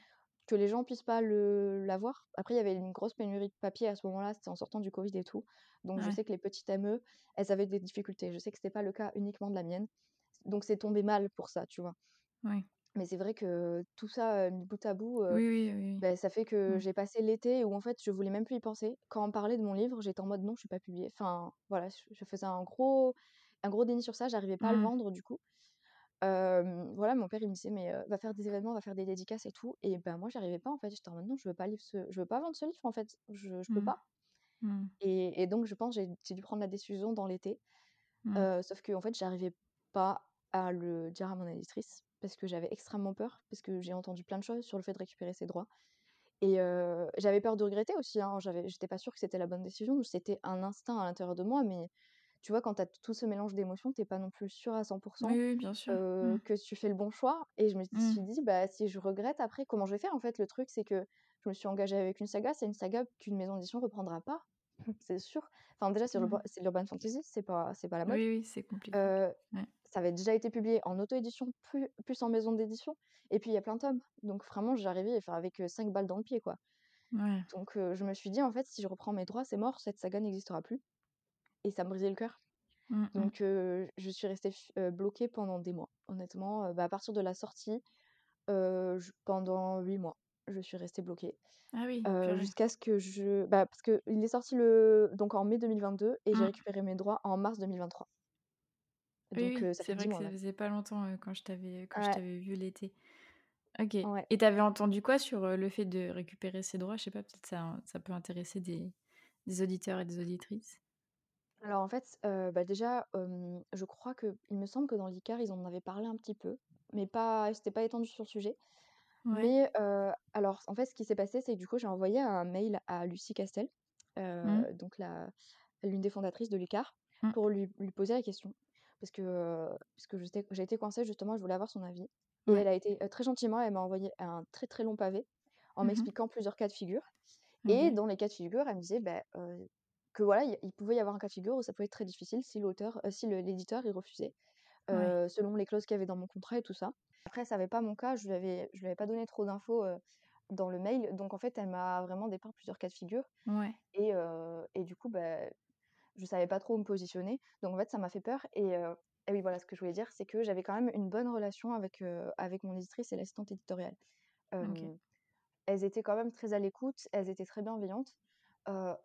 que les gens puissent pas le l'avoir. Après, il y avait une grosse pénurie de papier à ce moment-là, c'était en sortant du covid et tout. Donc je sais que les petites ME, elles avaient des difficultés. Je sais que c'était pas le cas uniquement de la mienne. Donc c'est tombé mal pour ça, tu vois? Mais c'est vrai que tout ça, mis bout à bout, heu, Oui, oui, oui, bah, ça fait que Mmh. j'ai passé l'été où en fait, je voulais même plus y penser. Quand on parlait de mon livre, j'étais en mode: «Non, je vais pas publier». Enfin, voilà, je je faisais un gros un gros déni sur ça, j'arrivais pas à le Mmh. vendre du coup. Hem, voilà, mon père, il me disait: «Mais, va faire des événements, va faire des dédicaces et tout» et ben, moi, j'y arrivais pas en fait. J'étais en mode: «Non, je veux pas livre ce je veux pas vendre ce livre en fait, je je peux Mmh. pas» Mmh. et et donc je pense, j'ai j'ai dû prendre la décision dans l'été. Mmh. Sauf qu'en fait, j'arrivais pas à le dire à mon éditrice parce que j'avais extrêmement peur, parce que j'ai entendu plein de choses sur le fait de récupérer ses droits et j'avais peur de regretter aussi, hein. J'étais pas sûre que c'était la bonne décision. C'était un instinct à l'intérieur de moi, mais tu vois, quand tu as tout ce mélange d'émotions, tu es pas non plus sûre à 100 Oui, oui, bien sûr. heu, Mmh. que tu fais le bon choix et je me Mmh. suis dit: «Bah, si je regrette après, comment je vais faire?» en fait, le truc, c'est que je me suis engagée avec une saga, c'est une saga qu'une maison d'édition reprendra pas, c'est sûr. Enfin, déjà, c'est l'urban Mmh. l'urban fantasy, c'est pas c'est pas la mode. Oui, oui, c'est compliqué. Ouais. Ça avait déjà été publié en auto-édition, plus plus en maison d'édition et puis il y a plein de tomes. Donc vraiment, j'arrivais, enfin, avec, heu, 5 balles dans le pied, quoi. Ouais. Donc je me suis dit: «En fait, si je reprends mes droits, c'est mort, cette saga n'existera plus» et ça me brisait le cœur. Mmh mh. Donc je suis restée bloquée pendant des mois. Honnêtement, bah, à partir de la sortie, pendant 8 mois, je suis restée bloquée, Ah oui, jusqu'à ce que je bah, parce qu'il est sorti le donc en mai 2022 et j'ai Mmh. récupéré mes droits en mars 2023. Oui, Donc oui, heu, ça c'est fait 10 vrai que mois ça faisait pas longtemps, quand je t'avais quand je Ouais. t'avais vue l'été. OK Ouais. et tu avais entendu quoi sur, le fait de récupérer ses droits? Je sais pas, peut-être ça ça peut intéresser des des auditeurs et des auditrices? Alors en fait, bah, déjà, je crois qu'il me semble que dans l'ICAR, ils en avaient parlé un petit peu, mais pas c'était pas étendu sur le sujet. Ouais. Mais alors en fait, ce qui s'est passé, c'est que du coup, j'ai envoyé un mail à Lucie Castel, Mmh. donc la l'une des fondatrices de l'ICAR, Mmh. pour lui lui poser la question. Parce que, parce que j'ai été coincée justement, je voulais avoir son avis et Ouais. elle a été, très gentiment, elle m'a envoyé un très, très long pavé en Mmh mh. m'expliquant plusieurs cas de figure et OK. dans les cas de figure, elle me disait, bah, que voilà, il pouvait y avoir un cas de figure où ça pouvait être très difficile si l'auteur, si l'éditeur, il refusait, Ouais. selon les clauses qu'il y avait dans mon contrat et tout ça. Après, ça avait pas mon cas, je lui avais je lui avais pas donné trop d'infos, dans le mail, donc en fait, elle m'a vraiment dépeint plusieurs cas de figure Ouais. et et du coup, bah, je savais pas trop où me positionner. Donc en fait, ça m'a fait peur et et oui, voilà, ce que je voulais dire, c'est que j'avais quand même une bonne relation avec, avec mon éditrice et l'assistante éditoriale. elles étaient quand même très à l'écoute, elles étaient très bienveillantes.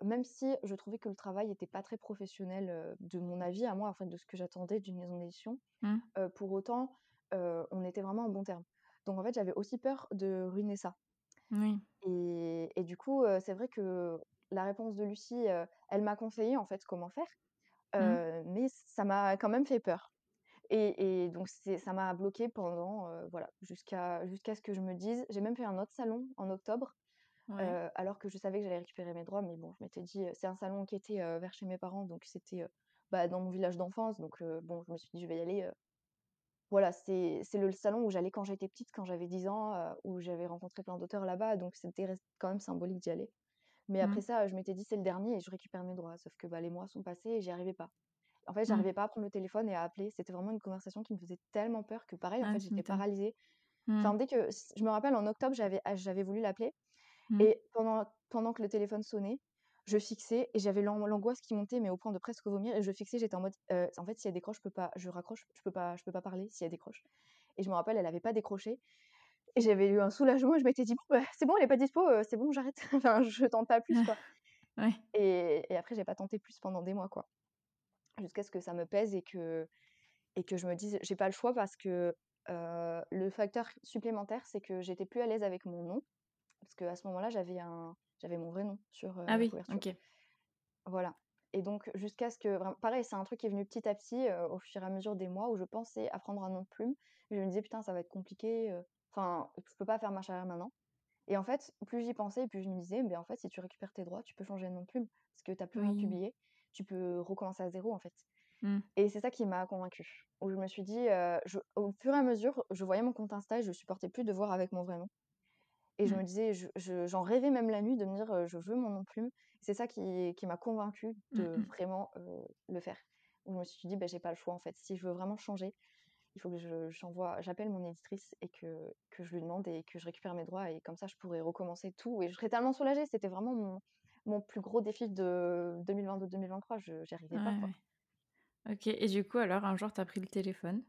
même si je trouvais que le travail n'était pas très professionnel, de mon avis à moi, enfin de ce que j'attendais d'une maison d'édition, Mmh. pour autant, on était vraiment en bon terme. Donc en fait, j'avais aussi peur de ruiner ça. Oui. Et et du coup, c'est vrai que la réponse de Lucie, elle m'a conseillé en fait comment faire, Mmh. mais ça m'a quand même fait peur. Et et donc ça m'a bloquée pendant, voilà, jusqu'à jusqu'à ce que je me dise j'ai même fait un autre salon en octobre, Ouais. alors que je savais que j'allais récupérer mes droits, mais bon, je m'étais dit, c'est un salon qui était, vers chez mes parents, donc c'était, bah, dans mon village d'enfance, donc bon, je me suis dit: «Je vais y aller», voilà, c'est c'est le salon où j'allais quand j'étais petite, quand j'avais 10 ans, où j'avais rencontré plein d'auteurs là-bas, donc c'était quand même symbolique d'y aller. Mais Mmh. après ça, je m'étais dit: «C'est le dernier» et je récupère mes droits. Sauf que, bah, les mois sont passés et j'y arrivais pas. En fait, Mmh. j'arrivais pas à prendre le téléphone et à appeler. C'était vraiment une conversation qui me faisait tellement peur que pareil, en Ah, fait, j'étais paralysée. Mmh. Enfin, dès que je me rappelle en octobre, j'avais ah, j'avais voulu l'appeler Mmh. et pendant pendant que le téléphone sonnait, je fixais et j'avais l'angoisse qui montait, mais au point de presque vomir et je fixais, j'étais en mode, en fait, si elle décroche, je peux pas je raccroche, je peux pas je peux pas parler si elle décroche et je me rappelle, elle avait pas décroché et j'avais eu un soulagement je m'étais dit: «Bon, bah, c'est bon, elle est pas dispo, c'est bon, j'arrête. Enfin, je tente pas plus, quoi» Ouais. et et après j'ai pas tenté plus pendant des mois, quoi. Jusqu'à ce que ça me pèse et que et que je me dise: «J'ai pas le choix» parce que, le facteur supplémentaire, c'est que j'étais plus à l'aise avec mon nom. Parce qu'à ce moment-là, j'avais un j'avais mon vrai nom sur, Ah la oui, couverture. OK. Voilà et donc jusqu'à ce que pareil, c'est un truc qui est venu petit à petit, au fur et à mesure des mois où je pensais à prendre un nom de plume. Je me disais: «Putain, ça va être compliqué, enfin, je peux pas faire marche arrière maintenant» et en fait, plus j'y pensais, plus je me disais: «Beh, en fait, si tu récupères tes droits, tu peux changer de nom de plume parce que tu as plus rien publié. Tu peux recommencer à zéro, en fait» Mmh. et c'est ça qui m'a convaincue. Où je me suis dit, je au fur et à mesure, je voyais mon compte Insta et je supportais plus de voir avec mon vrai nom et je me disais je je j'en rêvais même la nuit de me dire, «Je veux mon nom plume». C'est ça qui qui m'a convaincue Mmh de vraiment, le faire. Où je me suis dit: «Beh, j'ai pas le choix, en fait. Si je veux vraiment changer, il faut que je j'envoie j'appelle mon éditrice et que que je lui demande et que je récupère mes droits et comme ça, je pourrais recommencer tout et je serais tellement soulagée». C'était vraiment mon mon plus gros défi de 2022-2023. Je j'y arrivais Ouais, pas, quoi. ouais. OK et du coup, alors un jour, tu as pris le téléphone?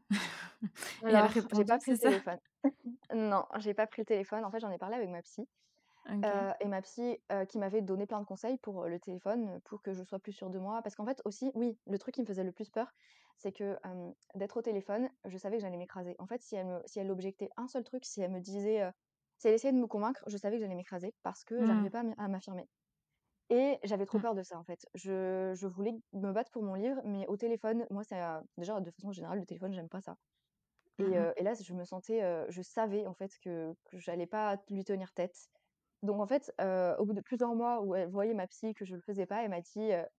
Et elle Alors, j'ai pas pris le téléphone. Non, j'ai pas pris le téléphone. En fait, j'en ai parlé avec ma psy, et ma psy, qui m'avait donné plein de conseils pour, le téléphone, pour que je sois plus sûre de moi. Parce qu'en fait aussi, oui, le truc qui me faisait le plus peur, c'est que, d'être au téléphone, je savais que j'allais m'écraser. En fait, si elle me si elle objectait un seul truc, si elle me disait, si elle essayait de me convaincre, je savais que j'allais m'écraser parce que Mmh. j'arrivais pas à m'affirmer et j'avais trop Mmh. peur de ça, en fait. Je je voulais me battre pour mon livre, mais au téléphone, moi, ça déjà, de façon générale, le téléphone, j'aime pas ça. Mmh Et là, je me sentais, je savais en fait que que j'allais pas lui tenir tête. Donc en fait, au bout de plusieurs mois où elle voyait ma psy que je le faisais pas, elle m'a dit, elle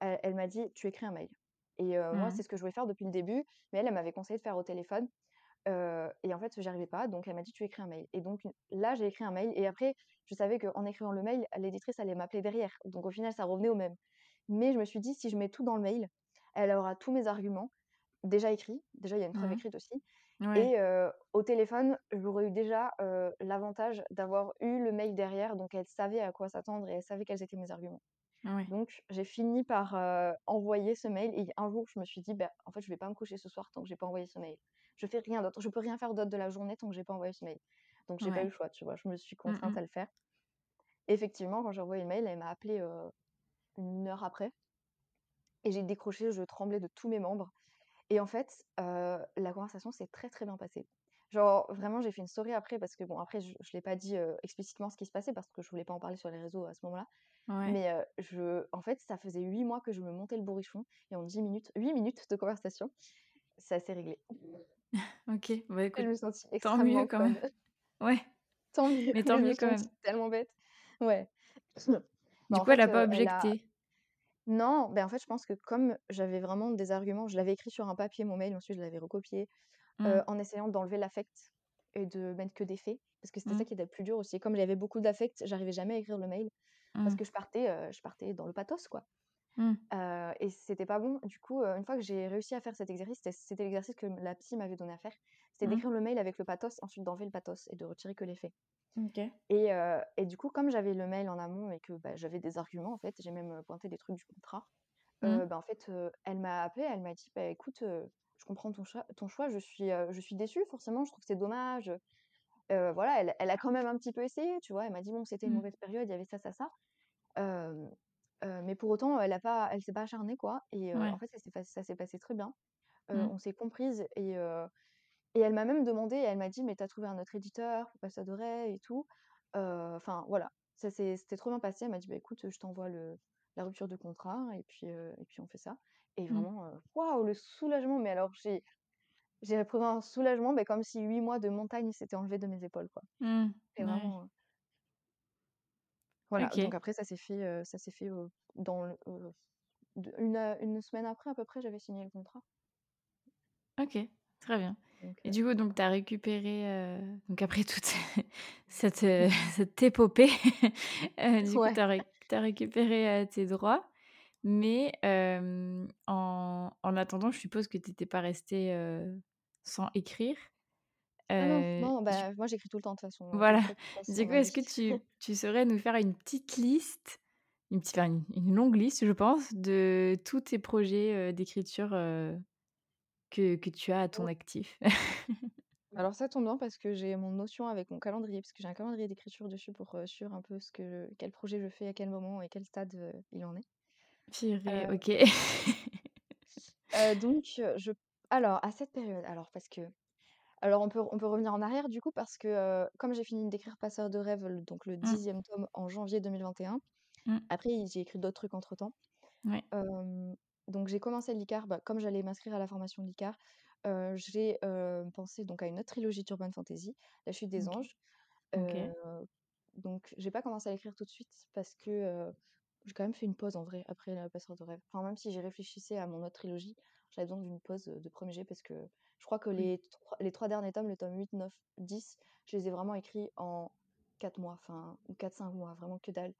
elle m'a dit: «Tu écris un mail» et moi, Mmh. c'est ce que je voulais faire depuis le début, mais elle, elle m'avait conseillé de faire au téléphone, et en fait, j'y arrivais pas, donc elle m'a dit: «Tu écris un mail» et donc là, j'ai écrit un mail et après, je savais qu'en écrivant le mail, l'éditrice allait m'appeler derrière, donc au final, ça revenait au même. Mais je me suis dit: «Si je mets tout dans le mail, elle aura tous mes arguments déjà écrits», déjà il y a une preuve Mmh. écrite aussi Ouais. et au téléphone, j'aurais eu déjà, l'avantage d'avoir eu le mail derrière, donc elle savait à quoi s'attendre et elle savait quels étaient mes arguments. Ouais. Donc j'ai fini par, envoyer ce mail et un jour, je me suis dit: «Bah, en fait, je vais pas me coucher ce soir tant que j'ai pas envoyé ce mail. Je fais rien d'autre, je peux rien faire d'autre de la journée tant que j'ai pas envoyé ce mail». Donc j'ai pas eu Ouais. le choix, tu vois? Je me suis Mmh contrainte à le faire. Effectivement, quand j'ai envoyé le mail, elle m'a appelée, heu, 1 heure après et j'ai décroché, je tremblais de tous mes membres et en fait, la conversation s'est très, très bien passée. Genre vraiment, j'ai fait une story après parce que bon, après je je l'ai pas dit, explicitement ce qui se passait parce que je voulais pas en parler sur les réseaux à ce moment-là. Ouais. Mais, je en fait, ça faisait 8 mois que je me montais le bourrichon et en 10 minutes 8 minutes de conversation, ça s'est réglé. OK, bah, Et je écoute, me suis sentie tant mieux extrêmement quand même. Ouais, Tant mieux, mais tant mieux suis quand même. tellement bête. Ouais. Du coup, elle a pas objecté? Non, ben, en fait, je pense que comme j'avais vraiment des arguments, je l'avais écrit sur un papier, mon mail, ensuite je l'avais recopié, Mmh. en essayant d'enlever l'affect et de mettre que des faits. Parce que c'était ça Mmh. qui était le plus dur aussi. Comme il y avait beaucoup d'affect, j'arrivais jamais à écrire le mail parce Mmh. que je partais, je partais dans le pathos, quoi. Mmh. Et c'était pas bon. Du coup, une fois que j'ai réussi à faire cet exercice, c'était c'était l'exercice que la psy m'avait donné à faire. C'était Mmh. d'écrire le mail avec le pathos, ensuite d'enlever le pathos et de retirer que les faits. Et et du coup, comme j'avais le mail en amont et que, bah, j'avais des arguments, en fait, j'ai même, pointé des trucs du contrat, Mmh. bah, en fait, elle m'a appelée, elle m'a dit: «Bah, écoute, je comprends ton choix ton choix, je suis, je suis déçue forcément, je trouve que c'est dommage, voilà, elle elle a quand même un petit peu essayé, tu vois? Elle m'a dit: «Bon, c'était une Mmh. mauvaise période, il y avait ça, ça, ça». Mais pour autant, elle a pas elle s'est pas acharnée, quoi et Ouais. en fait, ça s'est passé très bien. Mmh. on s'est comprises et et elle m'a même demandé, elle m'a dit: «Mais tu as trouvé un autre éditeur pour Passe Adorée et tout?» enfin, voilà, ça c'était trop bien passé. Elle m'a dit: «Bah, écoute, je t'envoie le la rupture de contrat et puis, et puis on fait ça» et Mmh. vraiment, waouh, le soulagement! Mais alors j'ai j'ai éprouvé un soulagement, mais comme si 8 mois de montagne s'étaient enlevés de mes épaules, quoi. Mmh. C'est Ouais. vraiment, voilà, donc après ça s'est fait, ça s'est fait, dans le une, heu, 1 semaine après à peu près, j'avais signé le contrat. OK, très bien Donc et heu, du coup, donc tu as récupéré, heu, donc après toute cette, heu, cette épopée, du coup, tu as récupéré, tes droits, mais en en attendant, je suppose que tu étais pas restée, sans écrire? Ah non, bah, moi j'écris tout le temps de toute façon, voilà, du coup, est-ce que tu tu saurais nous faire une petite liste, une petite enfin, une une longue liste, je pense, de tous tes projets, d'écriture, que que tu as à ton actif? Alors ça tombe bien parce que j'ai mon Notion avec mon calendrier, parce que j'ai un calendrier d'écriture dessus pour, heu, suivre un peu ce que quel projet je fais, à quel moment et quel stade, heu, il en est. Purée, Heu OK. heu, donc heu, je alors à cette période, alors parce que alors on peut on peut revenir en arrière du coup parce que, heu, comme j'ai fini d'écrire Passeur de rêves, le donc le Mmh. 10e tome en janvier 2021, Mmh. après j'ai écrit d'autres trucs entre temps. Ouais. Hem, donc j'ai commencé l'ICAR, bah, comme j'allais m'inscrire à la formation de l'ICAR, j'ai, pensé donc à une autre trilogie d'urban fantasy, La Chute des anges. Heu, OK. donc j'ai pas commencé à l'écrire tout de suite parce que, j'ai quand même fait une pause en vrai après La Passeuse de rêve. Enfin même si j'y réfléchissais à mon autre trilogie, j'avais besoin d'une pause, de 1er jet parce que je crois que Oui. les trois les 3 derniers tomes, le tome 8, 9, 10, je les ai vraiment écrits en 4 mois, enfin ou 4-5 mois, vraiment que dalle.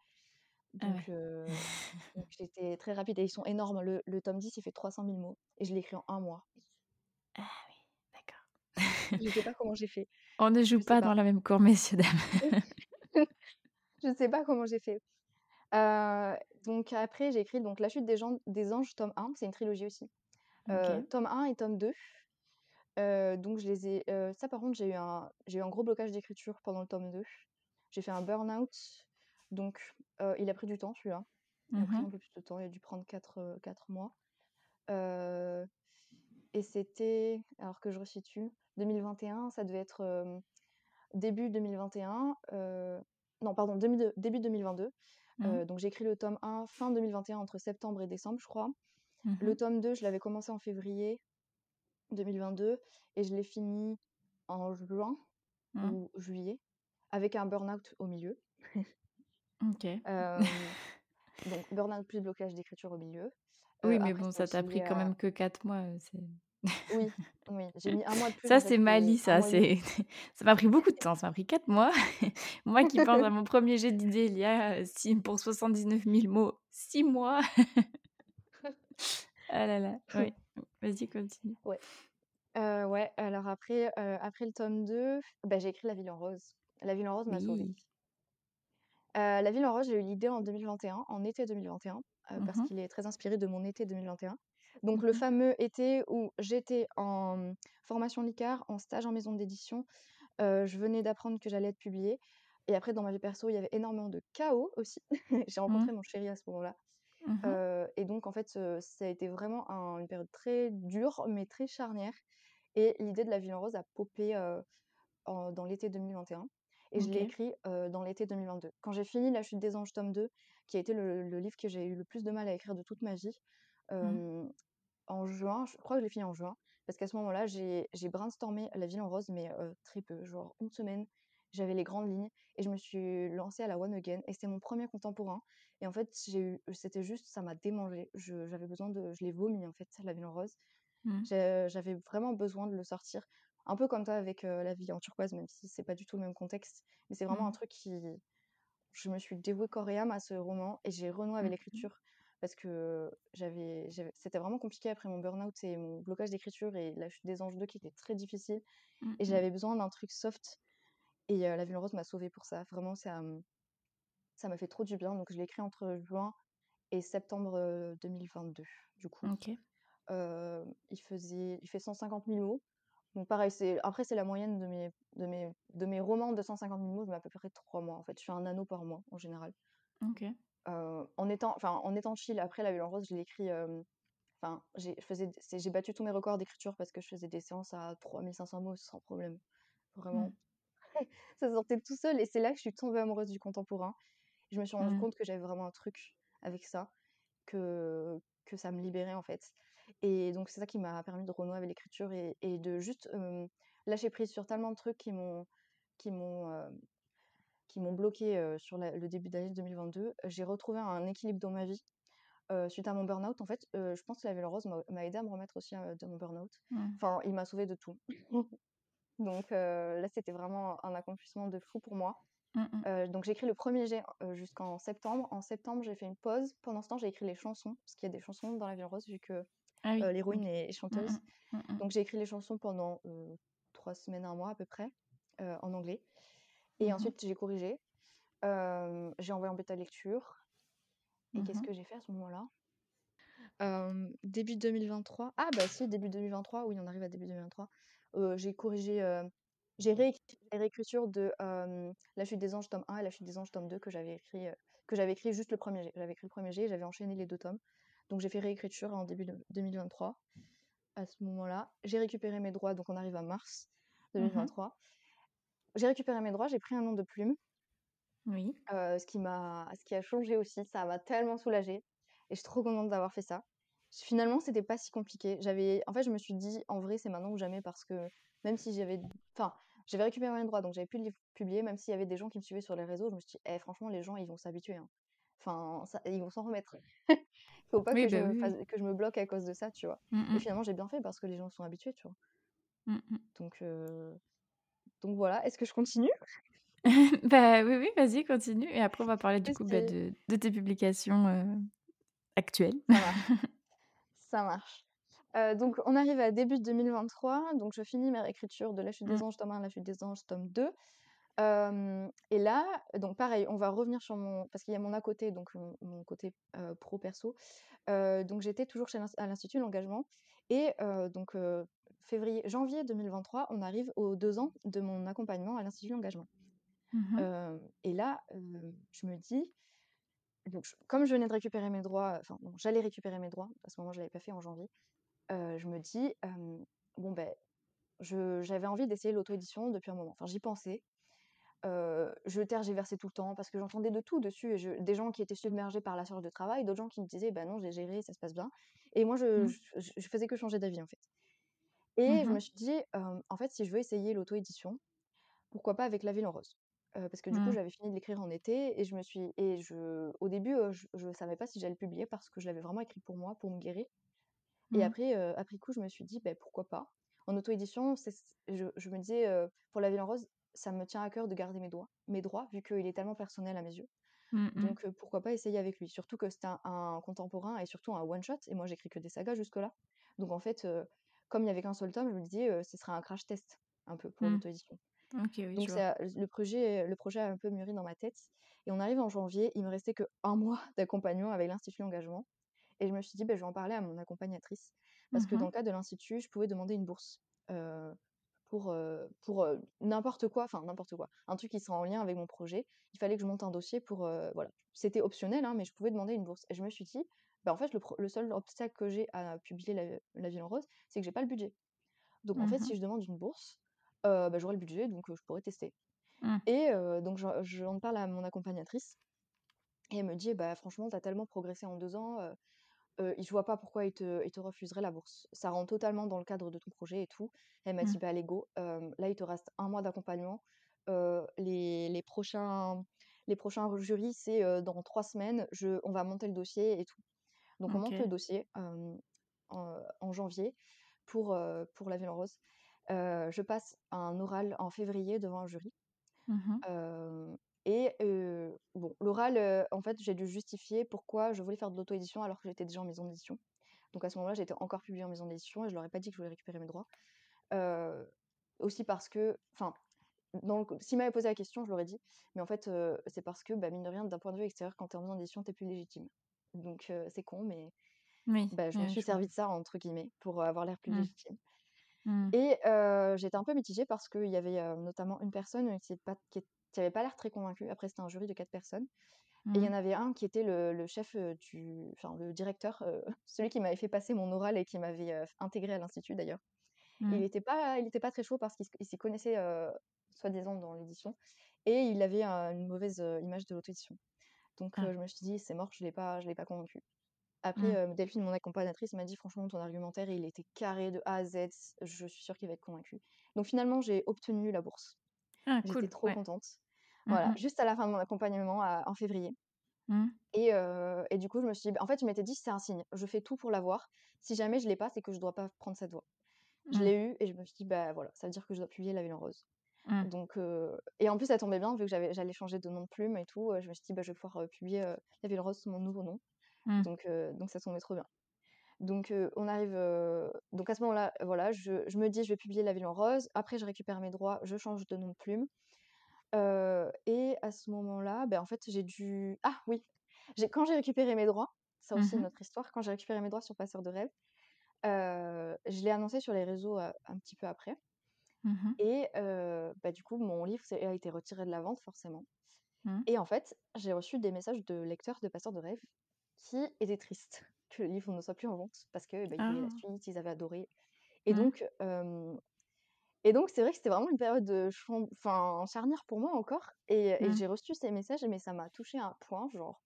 Ah Donc ouais. heu, donc j'étais très rapide et ils sont énormes. Le le tome 10, il fait 300 000 mots et je l'ai écrit en un mois. Ah oui, d'accord. Je sais pas comment j'ai fait. On ne joue pas pas. dans la même cour, messieurs, dames. Je sais pas comment j'ai fait. Donc après j'ai écrit donc La Chute des gens des anges, tome 1, c'est une trilogie aussi. Tome 1 et tome 2. Heu, donc je les ai ça par contre j'ai eu un j'ai eu un gros blocage d'écriture pendant le tome 2. J'ai fait un burn-out, donc il a pris du temps celui-là. Il a Mmh pris un peu plus de temps, il a dû prendre 4, heu, 4 mois. Et c'était alors que je resitue, 2021, ça devait être, début 2021, heu, non pardon, demi début 2022. Mmh. Donc j'ai écrit le tome 1 fin 2021 entre septembre et décembre, je crois. Mmh Le tome 2, je l'avais commencé en février 2022 et je l'ai fini en juin ou juillet avec un burn-out au milieu. OK. Donc burn-out plus blocage d'écriture au milieu. Oui, mais après bon, ça t'a pris quand même que 4 mois, oui, oui, j'ai mis 1 mois de plus ça, c'est Mali, 1 ça, c'est ça m'a pris beaucoup de temps, ça m'a pris 4 mois. Moi qui pense à mon 1er jet d'idées il y a, heu, si pour 79 000 mots, 6 mois. Ah là là, oui. Vas-y, continue. Ouais. Heu, ouais, alors après, heu, après le tome 2, bah, j'ai écrit La Ville en rose. La Ville en rose m'a sauvée. La Ville en rose, j'ai eu l'idée en 2021, en été 2021, heu, Mmh parce qu'il est très inspiré de mon été 2021. Donc Mmh le fameux été où j'étais en, formation LICAR, en stage en maison d'édition, je venais d'apprendre que j'allais être publiée. Et après dans ma vie perso, il y avait énormément de chaos aussi. J'ai Mmh. rencontré mon chéri à ce moment-là, et donc en fait, ça a été vraiment un une période très dure, mais très charnière. Et l'idée de La Ville en rose a popé, en dans l'été 2021 et je l'ai écrit, dans l'été 2022. Quand j'ai fini La Chute des anges, tome 2, qui a été le le livre que j'ai eu le plus de mal à écrire de toute ma vie, Mmh. en juin, je crois que je l'ai fini en juin, parce qu'à ce moment-là, j'ai brainstormé La Ville en rose, mais très peu, genre une semaine. J'avais les grandes lignes et je me suis lancée à la one again et c'était mon 1er contemporain et en fait, j'ai eu c'était juste ça m'a démangé. Je j'avais besoin de je l'ai vomi en fait, La Ville en rose. Mmh. J'avais vraiment besoin de le sortir, un peu comme toi avec, La Vie en turquoise, même si c'est pas du tout le même contexte, mais c'est vraiment un Mmh. truc qui je me suis dévouée âme à ce roman et j'ai renoué avec Mmh mh. l'écriture parce que j'avais c'était vraiment compliqué après mon burn-out et mon blocage d'écriture et La Chute des anges 2 qui était très difficile Mmh et j'avais besoin d'un truc soft et heu, La Ville en rose m'a sauvée pour ça. Vraiment ça, ça m'a fait trop du bien, donc je l'ai écrit entre juin et septembre, heu, 2022 du coup. Il faisait il fait 150 000 mots, Donc pareil, c'est après c'est la moyenne de mes de mes de mes romans de 150 000 mots, je mets à peu près 3 mois, en fait. Je fais un anneau par mois, en général. OK. En étant enfin, en étant chill, après La Violence Rose, je l'ai écrit, enfin, j'ai faisais j'ai battu tous mes records d'écriture parce que je faisais des séances à 3500 mots sans problème. Vraiment, Mmh. ça sortait tout seul et c'est là que je suis tombée amoureuse du contemporain. Je me suis rendu Mmh. compte que j'avais vraiment un truc avec ça, que que ça me libérait, en fait et donc c'est ça qui m'a permis de renouer avec l'écriture et et de juste, lâcher prise sur tellement de trucs qui m'ont qui m'ont, qui heu, sur la le début d'année 2022. J'ai retrouvé un équilibre dans ma vie, suite à mon burn-out. En fait, je pense que La Violence Rose m'a aidée à me remettre aussi, de mon burn-out. Mmh. Enfin, il m'a sauvée de tout. Donc là, c'était vraiment un accomplissement de fou pour moi. Mmh donc j'ai écrit le 1er jet, jusqu'en septembre. En septembre, j'ai fait une pause. Pendant ce temps, j'ai écrit les chansons, parce qu'il y a des chansons dans La Violence Rose vu que, Ah oui, OK. l'héroïne est Mmh chanteuse. mh. Mmh mh. Donc j'ai écrit les chansons pendant, 3 semaines, 1 mois à peu près, en anglais et Mmh ensuite j'ai corrigé. J'ai envoyé en bêta lecture et Mmh qu'est-ce que j'ai fait à ce moment-là? Début 2023 ah bah si, début 2023, oui, on arrive à début 2023. Heu, j'ai corrigé, j'ai réécrit les réécritures de, La Chute des Anges tome 1 et La Chute des Anges tome 2 que j'avais écrit, que j'avais écrit juste le 1er jet. J'avais écrit le 1er jet et j'avais enchaîné les 2 tomes. Donc j'ai fait réécriture en début de 2023. À ce moment-là, j'ai récupéré mes droits, donc on arrive à mars Mmh mh. 2023. J'ai récupéré mes droits, j'ai pris un nom de plume. Oui. Heu, ce qui m'a ce qui a changé aussi, ça m'a tellement soulagée et je suis trop contente d'avoir fait ça. Finalement, c'était pas si compliqué. J'avais en fait, je me suis dit: «En vrai, c'est maintenant ou jamais» parce que même si j'avais enfin, j'avais récupéré mes droits, donc j'avais plus le livre publié, même s'il y avait des gens qui me suivaient sur les réseaux, je me suis dit: «Eh franchement, les gens, ils vont s'habituer, hein. Enfin, ça ils vont s'en remettre. Faut pas Oui, que je bah, oui, fasse que je me bloque à cause de ça», tu vois? Mmh Et finalement, j'ai bien fait parce que les gens sont habitués, tu vois? Mmh mh. Donc heu, donc voilà. Est-ce que je continue? Bah, oui, oui, vas-y, continue et après on va parler du coup, bah, de de tes publications, heu, actuelles. Ça marche, ça marche. Heu, donc on arrive à début 2023, donc je finis ma réécriture de La Chute des Mmh. Anges tome 1, La Chute des Anges tome 2. Et là, donc pareil, on va revenir sur mon parce qu'il y a mon à côté, donc mon mon côté, heu, pro perso. Heu, donc j'étais toujours chez à l'Institut de l'Engagement et donc février janvier 2023, on arrive aux 2 ans de mon accompagnement à l'Institut de l'Engagement. Mmh et là, je me dis donc comme je venais de récupérer mes droits, enfin bon, j'allais récupérer mes droits, à ce moment je l'avais pas fait en janvier. Je me dis, «Bon beh» je j'avais envie d'essayer l'auto-édition depuis un moment. Enfin, j'y pensais. Heu, je tergiversais tout le temps parce que j'entendais de tout dessus et je des gens qui étaient submergés par la charge de travail, d'autres gens qui me disaient: «Bah non, j'ai géré, ça se passe bien» et moi je Mmh. je faisais que changer d'avis, en fait Mmh et je mh. me suis dit: «Hem, en fait, si je veux essayer l'auto-édition, pourquoi pas avec La Ville en rose?» heu, parce que du coup, Mmh. j'avais fini de l'écrire en été et je me suis et je au début, je je savais pas si j'allais le publier parce que je l'avais vraiment écrit pour moi, pour me guérir et Mmh. après, après coup, je me suis dit: «Beh, pourquoi pas?» en auto-édition, c'est c je je me disais, pour La Ville en rose, ça me tient à cœur de garder mes droits mes droits vu qu'il est tellement personnel à mes yeux. Mmh mh. Donc pourquoi pas essayer avec lui? Surtout que c'était un un contemporain et surtout un one shot et moi j'écris que des sagas jusque-là. Donc en fait, comme il y avait qu'un seul tome, je me disais, heu, ce serait un crash test un peu pour Mmh. l'auto-édition. Oui, Donc ça le projet le projet a un peu mûri dans ma tête et on arrive en janvier, il me restait que 1 mois d'accompagnement avec l'Institut Engagement et je me suis dit: «Beh, je vais en parler à mon accompagnatrice» parce Mmh que dans le cadre de l'Institut, je pouvais demander une bourse, pour, n'importe quoi, enfin n'importe quoi, un truc qui sera en lien avec mon projet. Il fallait que je monte un dossier pour, voilà. C'était optionnel, hein, mais je pouvais demander une bourse et je me suis dit: «Bah, en fait, le seul obstacle que j'ai à publier La La Vie en rose, c'est que j'ai pas le budget». Donc en Mmh fait, mh. si je demande une bourse, bah, j'aurai le budget donc je pourrais tester Mmh. et donc j'en j'en parle à mon accompagnatrice et elle me dit: «Bah, franchement, tu as tellement progressé en 2 ans, heu, je vois pas pourquoi ils te ils te refuseraient la bourse. Ça rentre totalement dans le cadre de ton projet et tout». Elle m'a dit: Mmh. «Bah, let's go, hem, là, il te reste 1 mois d'accompagnement, les les prochains les prochains jurys, c'est, dans 3 semaines, je on va monter le dossier et tout». Donc on monte le dossier, en en janvier pour, pour La Vie en rose. Je passe un oral en février devant un jury. Mmh et heu, bon, l'oral, heu, en fait, j'ai dû justifier pourquoi je voulais faire de l'auto-édition alors que j'étais déjà en maison d'édition. Donc à ce moment-là, j'étais encore publiée en maison d'édition et je leur ai pas dit que je voulais récupérer mes droits. Heu, aussi parce que enfin, dans le s'ils m'avaient posé la question, je l'aurais dit, mais en fait, heu, c'est parce que, bah, mine de rien, d'un point de vue extérieur, quand tu es en maison d'édition, tu es plus légitime. Donc heu, c'est con, mais Oui, bah, je oui, suis je vois. servi de ça, entre guillemets, pour avoir l'air plus Mmh. légitime Mmh. Et j'étais un peu mitigée parce qu'il y avait, notamment une personne qui pas qui avait pas l'air très convaincue. Après, c'était un jury de 4 personnes et il y Mmh. en avait un qui était le le chef, du enfin le directeur, celui qui m'avait fait passer mon oral et qui m'avait, heu, intégrée à l'institut d'ailleurs. Il Mmh. était pas il était pas très chaud parce qu'il s'y connaissait, soi-disant dans l'édition et il avait, une mauvaise, image de l'auto-édition. Donc Ah. je me suis dit: «C'est mort, je l'ai pas je l'ai pas convaincu». Après, Mmh. Delphine, mon accompagnatrice, m'a dit: «Franchement, ton argumentaire, il était carré de A à Z, je suis sûre qu'il va être convaincu». Donc finalement, j'ai obtenu la bourse. Ah J'étais cool, trop ouais. contente. Mmh Voilà, mh. juste à la fin de mon accompagnement à en février Mmh. et heu et du coup, je me suis dit bah, en fait, je m'étais dit: «C'est un signe, je fais tout pour l'avoir. Si jamais je l'ai pas, c'est que je dois pas prendre cette voie». Je Mmh. l'ai eu et je me suis dit: «Bah, voilà, ça veut dire que je dois publier La Ville en rose». Mmh. Donc heu et en plus, ça tombait bien vu que j'avais j'allais changer de nom de plume et tout, heu, je me suis dit: «Bah, je vais pouvoir, publier, La Ville en rose sous mon nouveau nom». Mmh. Donc donc ça tombait trop bien. Donc on arrive, donc à ce moment-là, voilà, je je me dis: «Je vais publier La Ville en rose». Après, je récupère mes droits, je change de nom de plume, heu et à ce moment-là, bah, en fait, j'ai dû ah oui! J'ai quand j'ai récupéré mes droits, ça Mmh aussi une mh. autre histoire, quand j'ai récupéré mes droits sur Passeurs de rêves, heu, je l'ai annoncé sur les réseaux, heu, un petit peu après Mmh mh. et heu, bah, du coup, mon livre s'est a été retiré de la vente forcément Mmh. et en fait, j'ai reçu des messages de lecteurs de Passeurs de rêves qui étaient tristes que le livre ne soit plus en vente parce que, bah, ils voulaient la Ah. suite, ils avaient adoré et Mmh. donc hem et donc c'est vrai que c'était vraiment une période, enfin charnière pour moi encore et et Mmh. j'ai reçu ces messages mais ça m'a touchée à un point, genre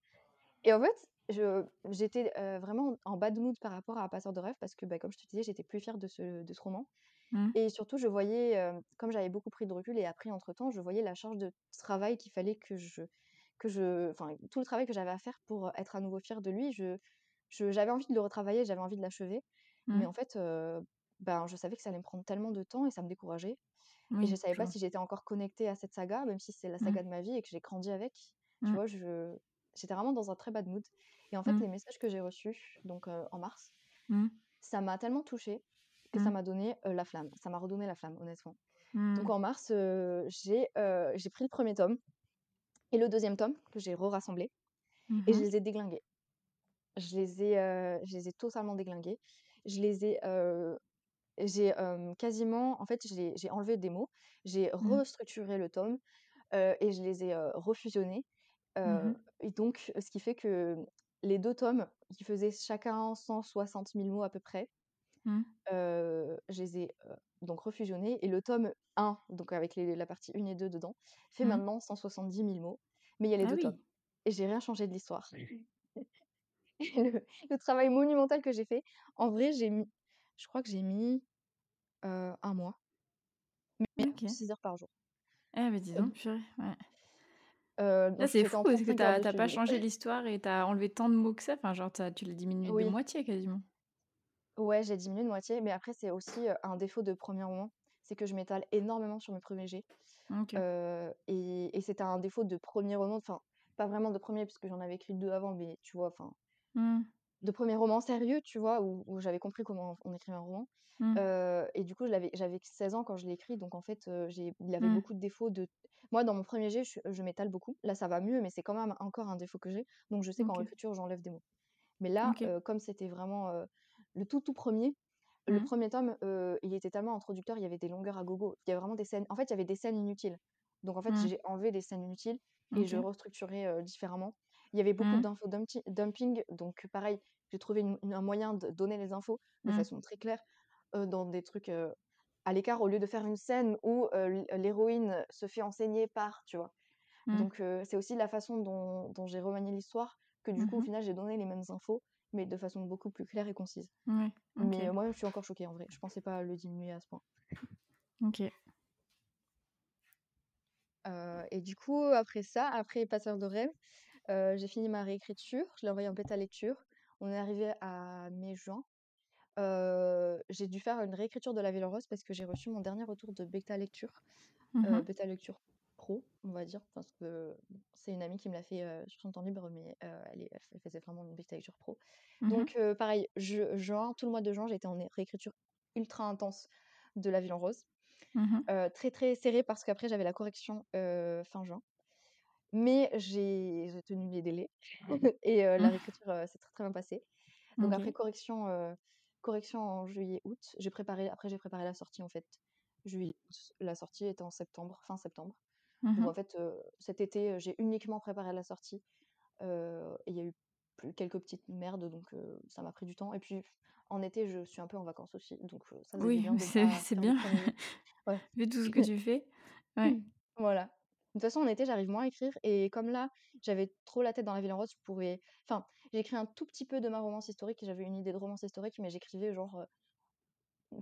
et en fait, j'étais, vraiment en bad mood par rapport à Passeurs de rêves parce que, bah, comme je te disais, j'étais plus fière de ce de ce roman Mmh. et surtout je voyais, comme j'avais beaucoup pris de recul et appris entre temps, je voyais la charge de travail qu'il fallait que je que je enfin tout le travail que j'avais à faire pour être à nouveau fière de lui, je j'avais envie de le retravailler, j'avais envie de l'achever mais Mmh. en fait, ben, je savais que ça allait me prendre tellement de temps et ça me décourageait et je Oui, savais pas vois. si j'étais encore connectée à cette saga, même si c'est la Mmh. saga de ma vie et que j'ai grandi avec, tu Mmh. vois? Je j'étais vraiment dans un très bad mood et en fait, Mmh. les messages que j'ai reçus donc en mars, ça m'a tellement touchée que ça m'a donné, la flamme. Ça m'a redonné la flamme, honnêtement. Donc en mars, j'ai, j'ai pris le 1er tome et le 2e tome que j'ai re-rassemblé Mmh et je les ai déglingués. Je les ai, je les ai totalement déglingués. Je les ai, j'ai, hem, quasiment en fait, j'ai j'ai enlevé des mots, j'ai Mmh. restructuré le tome, heu et je les ai, heu, refusionnés, Mmh heu mh. et donc ce qui fait que les 2 tomes qui faisaient chacun 160 000 mots à peu près, Mmh. heu, je les ai, heu, donc refusionnés et le tome 1, donc avec les la partie 1 et 2 dedans, fait Mmh. maintenant 170 000 mots, mais il y a les Ah 2 tomes oui! et j'ai rien changé de l'histoire. Et le le travail monumental que j'ai fait, en vrai, j'ai mis je crois que j'ai mis, heu, 1 mois mais OK. 6 heures par jour. Eh beh, dis Heu, donc, purée, ouais. Heu, Ah, c'est fou parce que 35 tu heures as de tu as pas changé l'histoire et tu as enlevé tant de mots que ça, enfin, genre, tu as tu l'as diminué de moitié quasiment. Ouais, j'ai diminué de moitié, mais après c'est aussi, un défaut de 1er roman, c'est que je m'étale énormément sur mes premiers jets, et et c'était un défaut de 1er roman, enfin, pas vraiment de 1er puisque j'en avais écrit 2 avant, mais tu vois, enfin Mmh. De 1er roman sérieux, tu vois? Où où j'avais compris comment on écrivait un roman, Mmh. et du coup, j'avais que 16 ans quand je l'ai écrit, donc en fait, il avait Mmh. beaucoup de défauts de moi, dans mon 1er jet, je je m'étale beaucoup. Là, ça va mieux, mais c'est quand même encore un défaut que j'ai, donc je sais qu'en OK. réécriture, j'enlève des mots. Mais là, comme c'était vraiment, le tout, tout 1er, le Mmh. 1er tome, il était tellement introducteur, il y avait des longueurs à gogo. Il y avait vraiment des scènes en fait, il y avait des scènes inutiles. Donc en fait, j'ai enlevé des scènes inutiles et je restructurais, différemment. Il y avait beaucoup Mmh. d'infos dumping, donc pareil, j'ai trouvé une une un moyen de donner les infos de Mmh. façon très claire, dans des trucs, à l'écart, au lieu de faire une scène où, l'héroïne se fait enseigner par, tu vois? Mmh. Donc c'est aussi la façon dont dont j'ai remanié l'histoire que du coup, au final, j'ai donné les mêmes infos, mais de façon beaucoup plus claire et concise. Ouais, Mais moi-même, je suis encore choquée en vrai, je pensais pas le diminuer à ce point. OK. Et du coup, après ça, après Passeurs de rêves, heu, j'ai fini ma réécriture, je l'ai envoyé en bêta lecture. On est arrivé à mai-juin. Heu, j'ai dû faire une réécriture de La Ville en rose parce que j'ai reçu mon dernier retour de bêta lecture, Mmh heu, mh. bêta lecture pro, on va dire, parce que c'est une amie qui me l'a fait, sur son temps libre, mais elle est faisait vraiment une bêta lecture pro. Mmh Donc pareil, ju juin, tout le mois de juin, j'étais en réécriture ultra intense de La Ville en rose. Mmh très, très serré parce qu'après j'avais la correction, fin juin. Mais j'ai tenu les délais et heu, la Mmh. réécriture, heu, s'est très, très bien passée. Donc après correction, correction en juillet-août. J'ai préparé après j'ai préparé la sortie, en fait, juillet La sortie était en septembre, fin septembre. Donc Mmh en fait, cet été, j'ai uniquement préparé la sortie, et il y a eu quelques petites merdes, donc ça m'a pris du temps et puis en été, je suis un peu en vacances aussi, donc ça Oui, c'est bien. ouais. Vu tout ce que tu fais. Ouais. Voilà. De toute façon, en été, j'arrive moins à écrire et comme là, j'avais trop la tête dans La Ville en rose, je pouvais enfin, j'ai écrit un tout petit peu de ma romance historique, j'avais une idée de romance historique, mais j'écrivais genre,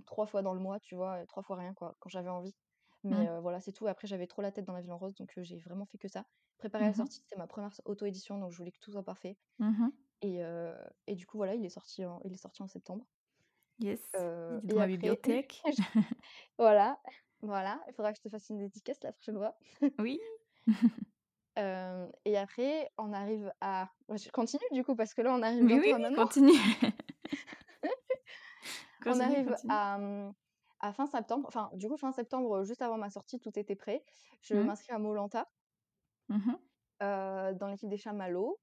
3 fois dans le mois, tu vois? 3 fois rien quoi, quand j'avais envie. Mais Mmh. voilà, c'est tout. Après, j'avais trop la tête dans La Ville en rose, donc j'ai vraiment fait que ça. Préparer la Mmh mh. sortie, c'était ma première auto-édition, donc je voulais que tout soit parfait Mmh mh. et et du coup, voilà, il est sorti en il est sorti en septembre. Yes, il est dans après bibliothèque. voilà, voilà, il faudra que je te fasse une dédicace la prochaine fois. Oui. Hem et après, on arrive à je continue du coup parce que là, on arrive Oui, bientôt oui, à oui, maintenant. continue. On Continue, arrive continue. à, mmh, à fin septembre, enfin, du coup, fin septembre, juste avant ma sortie, tout était prêt. Je Mmh. m'inscris à Molanta Mmh mh. heu, dans l'équipe des chamallows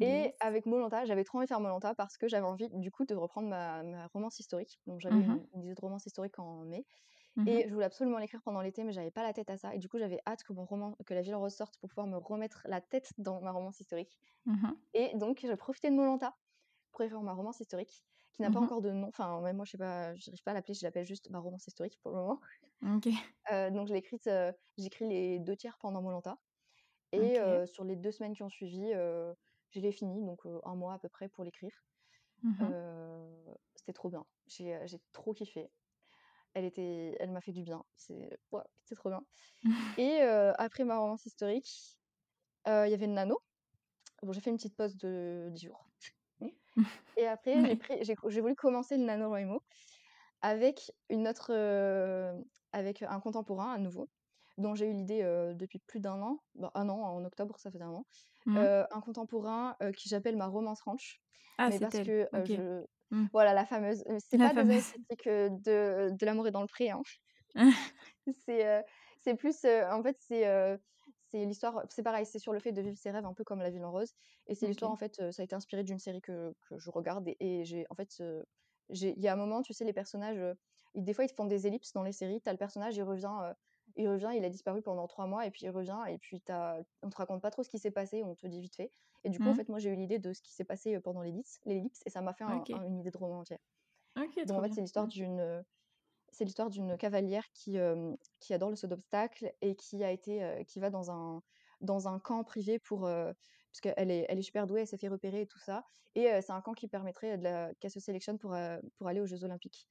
et Yes. avec Molanta, j'avais trop envie de faire Molanta parce que j'avais envie, du coup, de reprendre ma ma romance historique. Donc j'avais une une idée de romance historique en mai Mmh mh. et je voulais absolument l'écrire pendant l'été, mais j'avais pas la tête à ça et du coup, j'avais hâte que mon roman que La Ville rose sorte pour pouvoir me remettre la tête dans ma romance historique Mmh mh. et donc je profitais de Molanta pour écrire ma romance historique qui n'a pas Mmh mh. encore de nom. Enfin, même moi, je sais pas, j'arrive pas à l'appeler, je l'appelle juste ma romance historique pour le moment. Heu, donc je l'ai écrite, heu, j'ai écrit les 2 tiers pendant Molanta et heu, sur les 2 semaines qui ont suivi, je l'ai fini, donc 1 mois à peu près pour l'écrire. Mmh c'était trop bien. J'ai, j'ai trop kiffé. Elle était elle m'a fait du bien. C'est ouais, c'est trop bien et après ma romance historique, il y avait le nano. Bon, j'ai fait une petite pause de 10 jours et après j'ai Ouais. voulu commencer le NaNoWriMo avec une autre, avec un contemporain à nouveau, dont j'ai eu l'idée, depuis plus d'1 an, bah 1 an, en octobre, ça faisait 1 an. Mmh. Un contemporain, qui j'appelle ma romance ranch, Ah, mais c'est parce elle. que, heu, OK. je Mmh. voilà la fameuse, c'est pas fameuse. critique, heu, de de L'amour est dans le pré, hein. C'est, c'est plus, en fait, c'est, c'est l'histoire c'est pareil, c'est sur le fait de vivre ses rêves un peu comme La Ville en rose et c'est l'histoire, en fait, ça a été inspiré d'une série que que je regarde et et j'ai en fait, il y a un moment, tu sais, les personnages, des fois, ils te font des ellipses dans les séries. Tu as le personnage, il revient, il revient, il a disparu pendant 3 mois et puis il revient et puis on te raconte pas trop ce qui s'est passé, on te dit vite fait et du coup, en Mmh. fait, moi, j'ai eu l'idée de ce qui s'est passé, pendant l'ellipse l'ellipse et ça m'a fait un OK. un une idée de roman entière. OK, Donc en fait, c'est l'histoire d'une, c'est l'histoire d'une cavalière qui, qui adore le saut d'obstacles et qui a été, qui va dans un dans un camp privé pour, heu, parce qu'elle est elle est super douée, elle s'est fait repérer et tout ça et c'est un camp qui permettrait de la qu'elle se sélectionne pour, pour aller aux jeux olympiques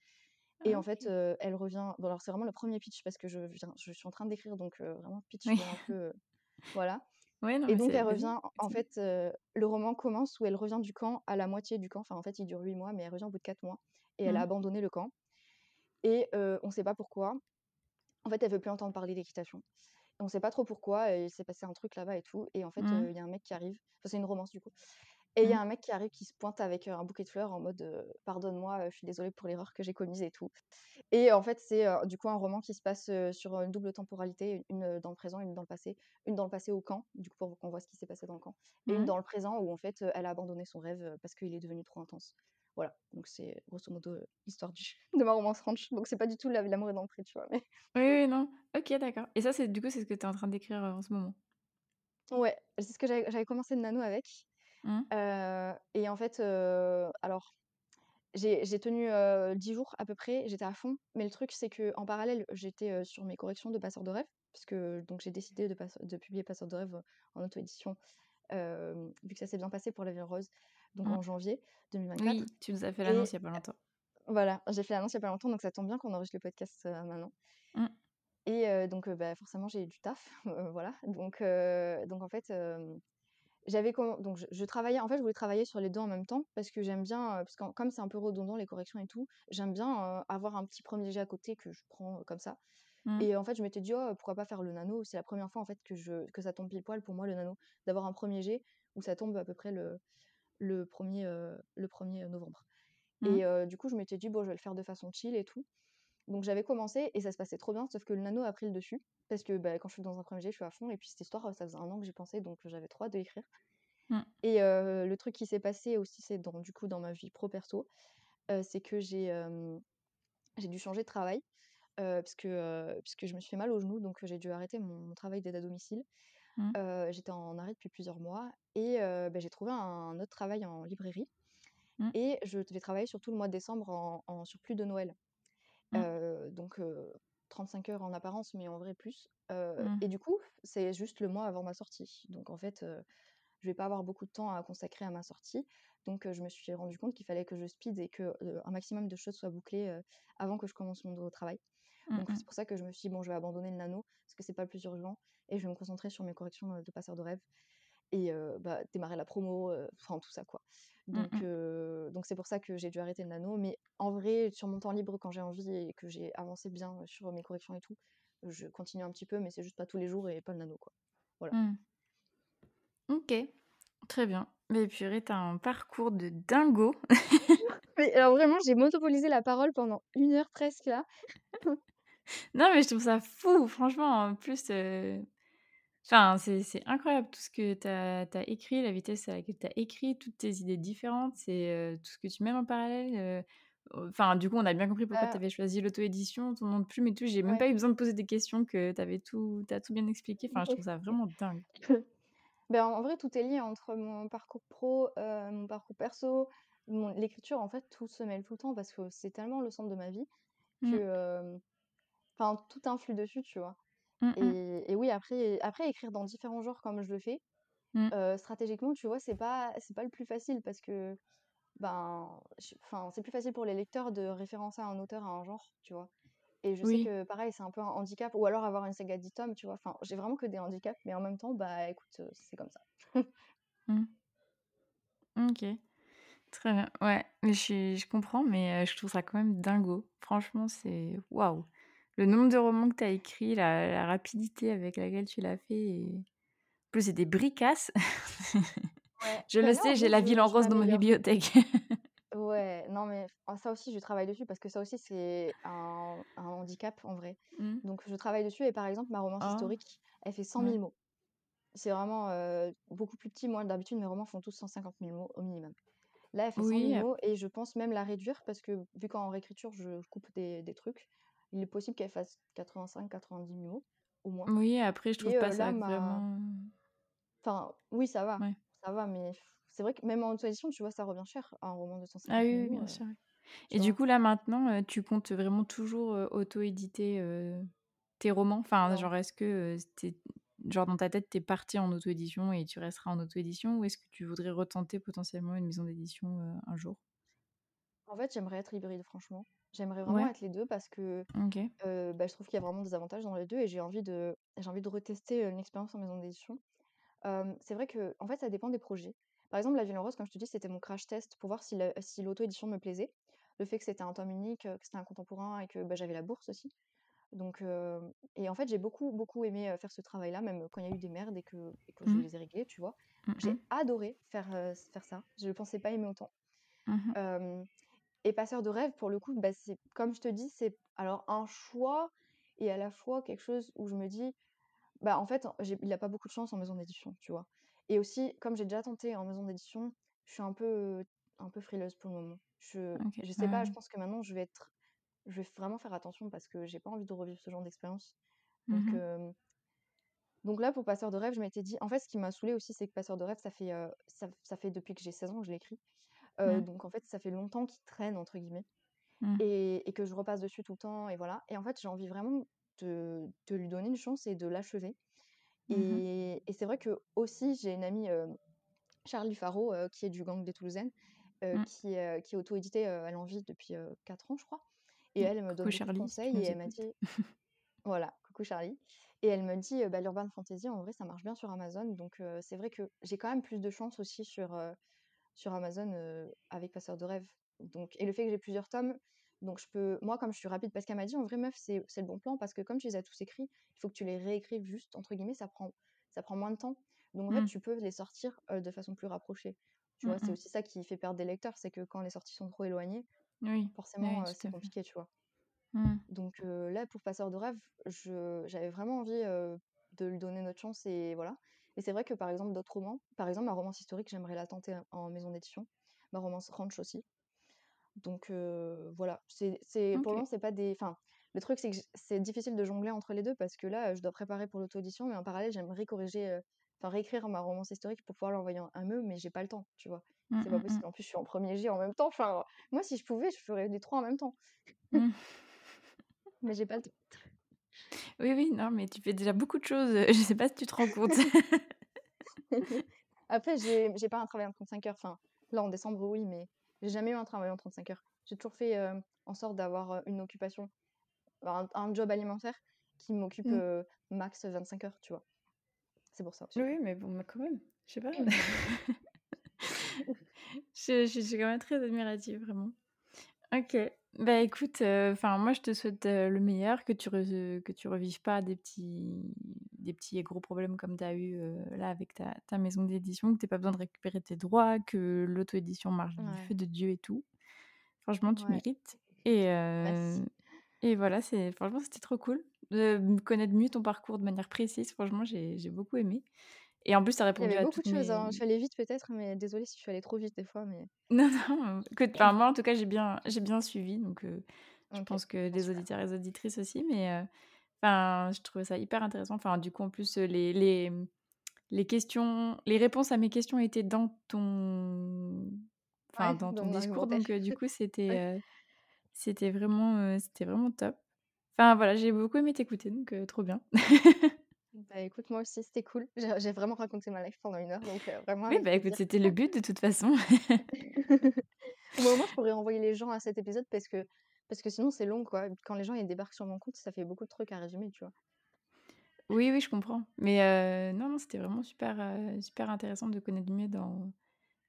et Ah en fait, elle revient bon alors c'est vraiment le 1er pitch parce que je viens je suis en train d'écrire donc vraiment pitch, Oui. un peu, voilà Ouais, non, et donc elle revient en fait, le roman commence où elle revient du camp à la moitié du camp, enfin, en fait, il dure 8 mois, mais elle revient au bout de 4 mois et elle a Mmh. abandonné le camp et on sait pas pourquoi. En fait, elle veut plus entendre parler d'équitation. On sait pas trop pourquoi il s'est passé un truc là-bas et tout et en fait, Mmh. il y a un mec qui arrive, enfin, c'est une romance du coup et il y Mmh. a un mec qui arrive, qui se pointe avec, un bouquet de fleurs en mode, heu: «Pardonne-moi, je suis désolé pour l'erreur que j'ai commise et tout» et en fait, c'est, du coup, un roman qui se passe, sur, une double temporalité, une dans le présent, une dans le passé. Une dans le passé au camp, du coup, pour qu'on voit ce qui s'est passé dans le camp et une Mmh. dans le présent où en fait, elle a abandonné son rêve, parce qu'il est devenu trop intense. Voilà, donc c'est grosso modo, l'histoire du de ma romance ranch, donc c'est pas du tout la L'amour est dans le pré, tu vois? Mais Oui, oui, non. OK, d'accord et ça, c'est du coup, c'est ce que tu es en train d'écrire, en ce moment? Ouais, c'est ce que j'avais commencé le nano avec, Mmh. et en fait, alors j'ai tenu, heu, 10 jours à peu près, j'étais à fond, mais le truc, c'est qu'en parallèle, j'étais, sur mes corrections de passeurs de rêves puisque donc j'ai décidé de publier Passeurs de rêves en auto-édition, vu que ça s'est bien passé pour La Vie en rose, donc Mmh. en janvier 2024 Oui, tu nous as fait l'annonce il y a pas longtemps. voilà, j'ai fait l'annonce il y a pas longtemps, donc ça tombe bien qu'on enregistre le podcast, maintenant Mmh. et donc bah, forcément, j'ai eu du taf, voilà, donc donc en fait, j'avais donc je je travaillais en fait, je voulais travailler sur les 2 en même temps parce que j'aime bien, parce que comme c'est un peu redondant les corrections et tout, j'aime bien, avoir un petit 1er jet à côté que je prends, comme ça Mmh. et en fait, je m'étais dit: «Oh, pourquoi pas faire le nano?» c'est la 1re fois, en fait, que je que ça tombe pile poil pour moi le nano, d'avoir un 1er jet où ça tombe à peu près le le 1er, heu, le 1er novembre Mmh. et du coup, je m'étais dit: «Bon, je vais le faire de façon chill et tout», donc j'avais commencé et ça se passait trop bien, sauf que le nano a pris le dessus parce que, bah, quand je suis dans un 1er jet, je suis à fond et puis cette histoire, ça faisait 1 an que j'y pensais, donc j'avais trop hâte de l'écrire Mmh. et le truc qui s'est passé aussi, c'est dans du coup, dans ma vie pro perso, c'est que j'ai, j'ai dû changer de travail, parce que, puisque je me suis fait mal au genou, donc j'ai dû arrêter mon travail d'aide à domicile. Mmh. j'étais en arrêt depuis plusieurs mois et bah, j'ai trouvé un autre travail en librairie Mmh. et je devais travailler sur tout le mois de décembre en en surplus de Noël. Mmh. donc 35 heures en apparence, mais en vrai plus. Mmh. et du coup, c'est juste le mois avant ma sortie. Donc en fait, je vais pas avoir beaucoup de temps à consacrer à ma sortie. Donc je me suis rendu compte qu'il fallait que je speed et que un maximum de choses soient bouclées avant que je commence mon nouveau travail. Mmh Donc c'est pour ça que je me suis dit, bon, je vais abandonner le nano parce que c'est pas le plus urgent et je vais me concentrer sur mes corrections de passeurs de rêve et bah, démarrer la promo, enfin tout ça quoi. Mmh Donc donc c'est pour ça que j'ai dû arrêter le nano. Mais en vrai, sur mon temps libre, quand j'ai envie et que j'ai avancé bien sur mes corrections et tout, je continue un petit peu, mais c'est juste pas tous les jours et pas le nano quoi. Voilà. Mmh. OK, très bien. Mais purée, tu as un parcours de dingo. Mais alors vraiment, j'ai monopolisé la parole pendant 1 heure presque là. Non, mais je trouve ça fou, franchement, en plus, enfin, c'est incroyable tout ce que tu as tu as écrit, la vitesse à laquelle tu as écrit, toutes tes idées différentes, c'est, tout ce que tu mets en parallèle, enfin, du coup, on a bien compris pourquoi tu Bah avais choisi l'auto-édition, ton nom de plume et tout. J'ai même pas eu besoin de poser des questions que tu avais tout tu as tout bien expliqué. Enfin, je trouve ça vraiment dingue. Ben, en vrai, tout est lié entre mon parcours pro, mon parcours perso, mon l'écriture, en fait, tout se mêle tout le temps parce que c'est tellement le centre de ma vie que, Mmh. hem, enfin, tout influe dessus, tu vois? Mmh mh. Et et oui, après après écrire dans différents genres comme je le fais, Mmh. stratégiquement, tu vois, c'est pas c'est pas le plus facile parce que, ben, enfin, c'est plus facile pour les lecteurs de référencer un auteur à un genre, tu vois? Et je sais que pareil, c'est un peu un handicap ou alors avoir une saga de 10 tomes, tu vois? Enfin, j'ai vraiment que des handicaps, mais en même temps, bah, écoute, c'est comme ça. Mmh. OK. Très bien. Ouais, mais je je comprends, mais je trouve ça quand même dingo. Franchement, c'est waouh! Le nombre de romans que tu as écrits, la la rapidité avec laquelle tu l'as fait et en plus, c'est des bricasses. Ouais, Je le sais, j'ai La Ville en rose dans ma bibliothèque. Ouais, non, mais ça aussi, je travaille dessus parce que ça aussi, c'est un un handicap en vrai. Mmh. Donc je travaille dessus et par exemple, ma romance Oh, historique, elle fait 100 ouais. 000 mots. C'est vraiment, heu, beaucoup plus petit. Moi, d'habitude, mes romans font tous 150 000 mots au minimum. Là, elle fait 100 000 Oui, ap mots et je pense même la réduire parce que vu qu'en réécriture, je coupe des des trucs, il est possible qu'elle fasse 85-90 000 mots au moins oui, après, je trouve et pas là, ça ma vraiment enfin, oui, ça va, ouais. ça va, mais c'est vrai que même en auto-édition, tu vois, ça revient cher, un roman de Ah 150 oui, 000 oui, bien heu, sûr, Et du coup, là, maintenant, heu, tu comptes vraiment toujours, auto-éditer, tes romans? Enfin, genre, est-ce que, genre, dans ta tête, tu es parti en auto-édition et tu resteras en auto-édition ou est-ce que tu voudrais retenter potentiellement une maison d'édition, un jour? En fait, j'aimerais être hybride, franchement. J'aimerais vraiment Ouais, être les 2 parce que, OK. heu, bah, je trouve qu'il y a vraiment des avantages dans les 2 et j'ai envie de j'ai envie de retester, heu, une expérience en maison d'édition. Hem, c'est vrai que en fait, ça dépend des projets. Par exemple, La Ville en rose, comme je te dis, c'était mon crash test pour voir si le si l'auto-édition me plaisait. Le fait que c'était un tome unique, heu, que c'était un contemporain et que, bah, j'avais la bourse aussi. Donc et en fait, j'ai beaucoup, beaucoup aimé, heu, faire ce travail-là, même quand il y a eu des merdes et que et que je Mmh. les ai réglées, tu vois? Mmh mh. J'ai adoré faire, heu, faire ça. Je ne pensais pas aimer autant. Mmh mh. Hem et Passeur de rêve, pour le coup, bah, c'est comme je te dis, c'est alors un choix et à la fois quelque chose où je me dis: «Bah, en fait, il a pas beaucoup de chance en maison d'édition», tu vois? Et aussi, comme j'ai déjà tenté en maison d'édition, je suis un peu, un peu frileuse pour le moment. Je OK. je sais pas, je pense que maintenant je vais être je vais vraiment faire attention parce que j'ai pas envie de revivre ce genre d'expérience. Mmh Donc mh. hem, donc là, pour Passeur de rêve, je m'étais dit en fait, ce qui m'a saoulée aussi, c'est que Passeur de rêve, ça fait, ça ça fait depuis que j'ai 16 ans que je l'écris. Mmh. donc en fait, ça fait longtemps qu'il «traîne» entre guillemets. Mmh. Et et que je repasse dessus tout le temps et voilà et en fait, j'ai envie vraiment de de lui donner une chance et de l'achever Mmh mh. et et c'est vrai que aussi j'ai une amie, Charlie Faro, qui est du Gang des Toulousaines, qui, est auto-éditée, en vit depuis, heu, 4 ans, je crois et elle, me donne Coucou beaucoup de Charlie, si tu conseils et elle m'a dit voilà, coucou Charlie et elle me dit, bah, l'urban fantasy, en vrai, ça marche bien sur Amazon donc c'est vrai que j'ai quand même plus de chance aussi sur, sur Amazon, avec Passeur de rêve. Donc et le fait que j'ai plusieurs tomes, donc je peux moi comme je suis rapide parce qu'elle m'a dit: «En vrai meuf, c'est le bon plan parce que comme tu les as tous écrits, il faut que tu les réécrives juste entre guillemets, ça prend ça prend moins de temps. Donc en fait, Mmh. tu peux les sortir, de façon plus rapprochée». Tu Mmh vois? C'est aussi ça qui fait perdre des lecteurs, c'est que quand les sorties sont trop éloignées, Oui. Forcément, c'est compliqué, tu vois? Mmh. Donc là pour Passeur de rêve, j'avais vraiment envie, de lui donner notre chance et voilà. Et c'est vrai que par exemple d'autres romans, par exemple ma romance historique, j'aimerais la tenter en maison d'édition, ma romance ranch aussi. Donc voilà, c'est c'est pour le moment, c'est pas des enfin, le truc, c'est que c'est difficile de jongler entre les deux parce que là, je dois préparer pour l'auto-édition, mais en parallèle, j'aimerais corriger, enfin réécrire ma romance historique pour pouvoir l'envoyer en ME, mais j'ai pas le temps, tu vois? Mmh, C'est pas mmh, mmh. possible. En plus, je suis en premier G en même temps. Enfin, moi, si je pouvais, je ferais les trois en même temps. Mais j'ai pas le temps. Oui, oui, non, mais tu fais déjà beaucoup de choses, je sais pas si tu te rends compte. Après, j'ai j'ai pas un travail en 35 heures. Enfin, là, en décembre, oui, mais j'ai jamais eu un travail en 35 heures. J'ai toujours fait en sorte d'avoir une occupation, un, un job alimentaire qui m'occupe Mmh. max 25 heures, tu vois. C'est pour ça aussi. Oui, mais bon, mais quand même, je sais pas. je, je suis quand même très admirative, vraiment. Ok, bah écoute, enfin moi je te souhaite le meilleur, que tu re- que tu revives pas des petits des petits et gros problèmes comme tu as eu là avec ta, ta maison d'édition, que tu pas besoin de récupérer tes droits, que l'auto-édition marche du Ouais, feu de Dieu et tout. Franchement, tu ouais. mérites. Et, Merci. et voilà, c'est franchement c'était trop cool de connaître mieux ton parcours de manière précise. Franchement, j'ai j'ai beaucoup aimé. Et en plus, tu as Il y répondu avait à beaucoup de choses, hein. Je suis allée vite peut-être, mais désolée si je suis allée trop vite des fois, mais Non, non, écoute, enfin, moi, en tout cas, j'ai bien j'ai bien suivi, donc je pense que super. auditeurs et les auditrices aussi, mais enfin, je trouvais ça hyper intéressant. Enfin, du coup, en plus, les les, mmh, les questions les réponses à mes questions étaient dans ton enfin, Ouais, dans ton discours, donc du coup, c'était, c'était vraiment, c'était vraiment top. Enfin, voilà, j'ai beaucoup aimé t'écouter, donc trop bien. Bah, écoute, moi aussi, c'était cool. J'ai j'ai vraiment raconté ma life pendant une heure, donc vraiment Oui, avec bah, écoute, plaisir. c'était le but de toute façon. Au moins, je pourrais envoyer les gens à cet épisode parce que parce que sinon c'est long, quoi. Quand les gens, ils débarquent sur mon compte, ça fait beaucoup de trucs à résumer, tu vois? Oui, oui, je comprends, mais non, non, c'était vraiment super, super intéressant de connaître mieux dans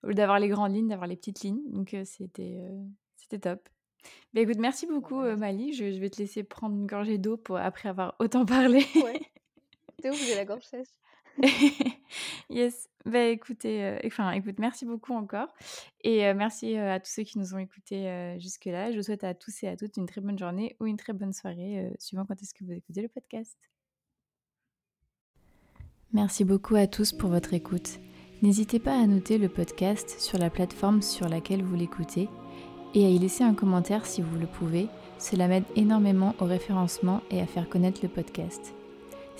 Au lieu d'avoir les grandes lignes, d'avoir les petites lignes, donc c'était, c'était top. Bah, écoute, merci beaucoup, bah, merci. Mali. Je je vais te laisser prendre une gorgée d'eau pour après avoir autant parlé. Ouais, c'est ouf, j'ai la gorge sèche. Yes. Bah, écoutez, heu, enfin, écoute, merci beaucoup encore et heu, merci, heu, à tous ceux qui nous ont écoutés, heu, jusque-là. Je vous souhaite à tous et à toutes une très bonne journée ou une très bonne soirée, suivant quand est-ce que vous écoutez le podcast. Merci beaucoup à tous pour votre écoute. N'hésitez pas à noter le podcast sur la plateforme sur laquelle vous l'écoutez et à y laisser un commentaire si vous le pouvez. Cela m'aide énormément au référencement et à faire connaître le podcast.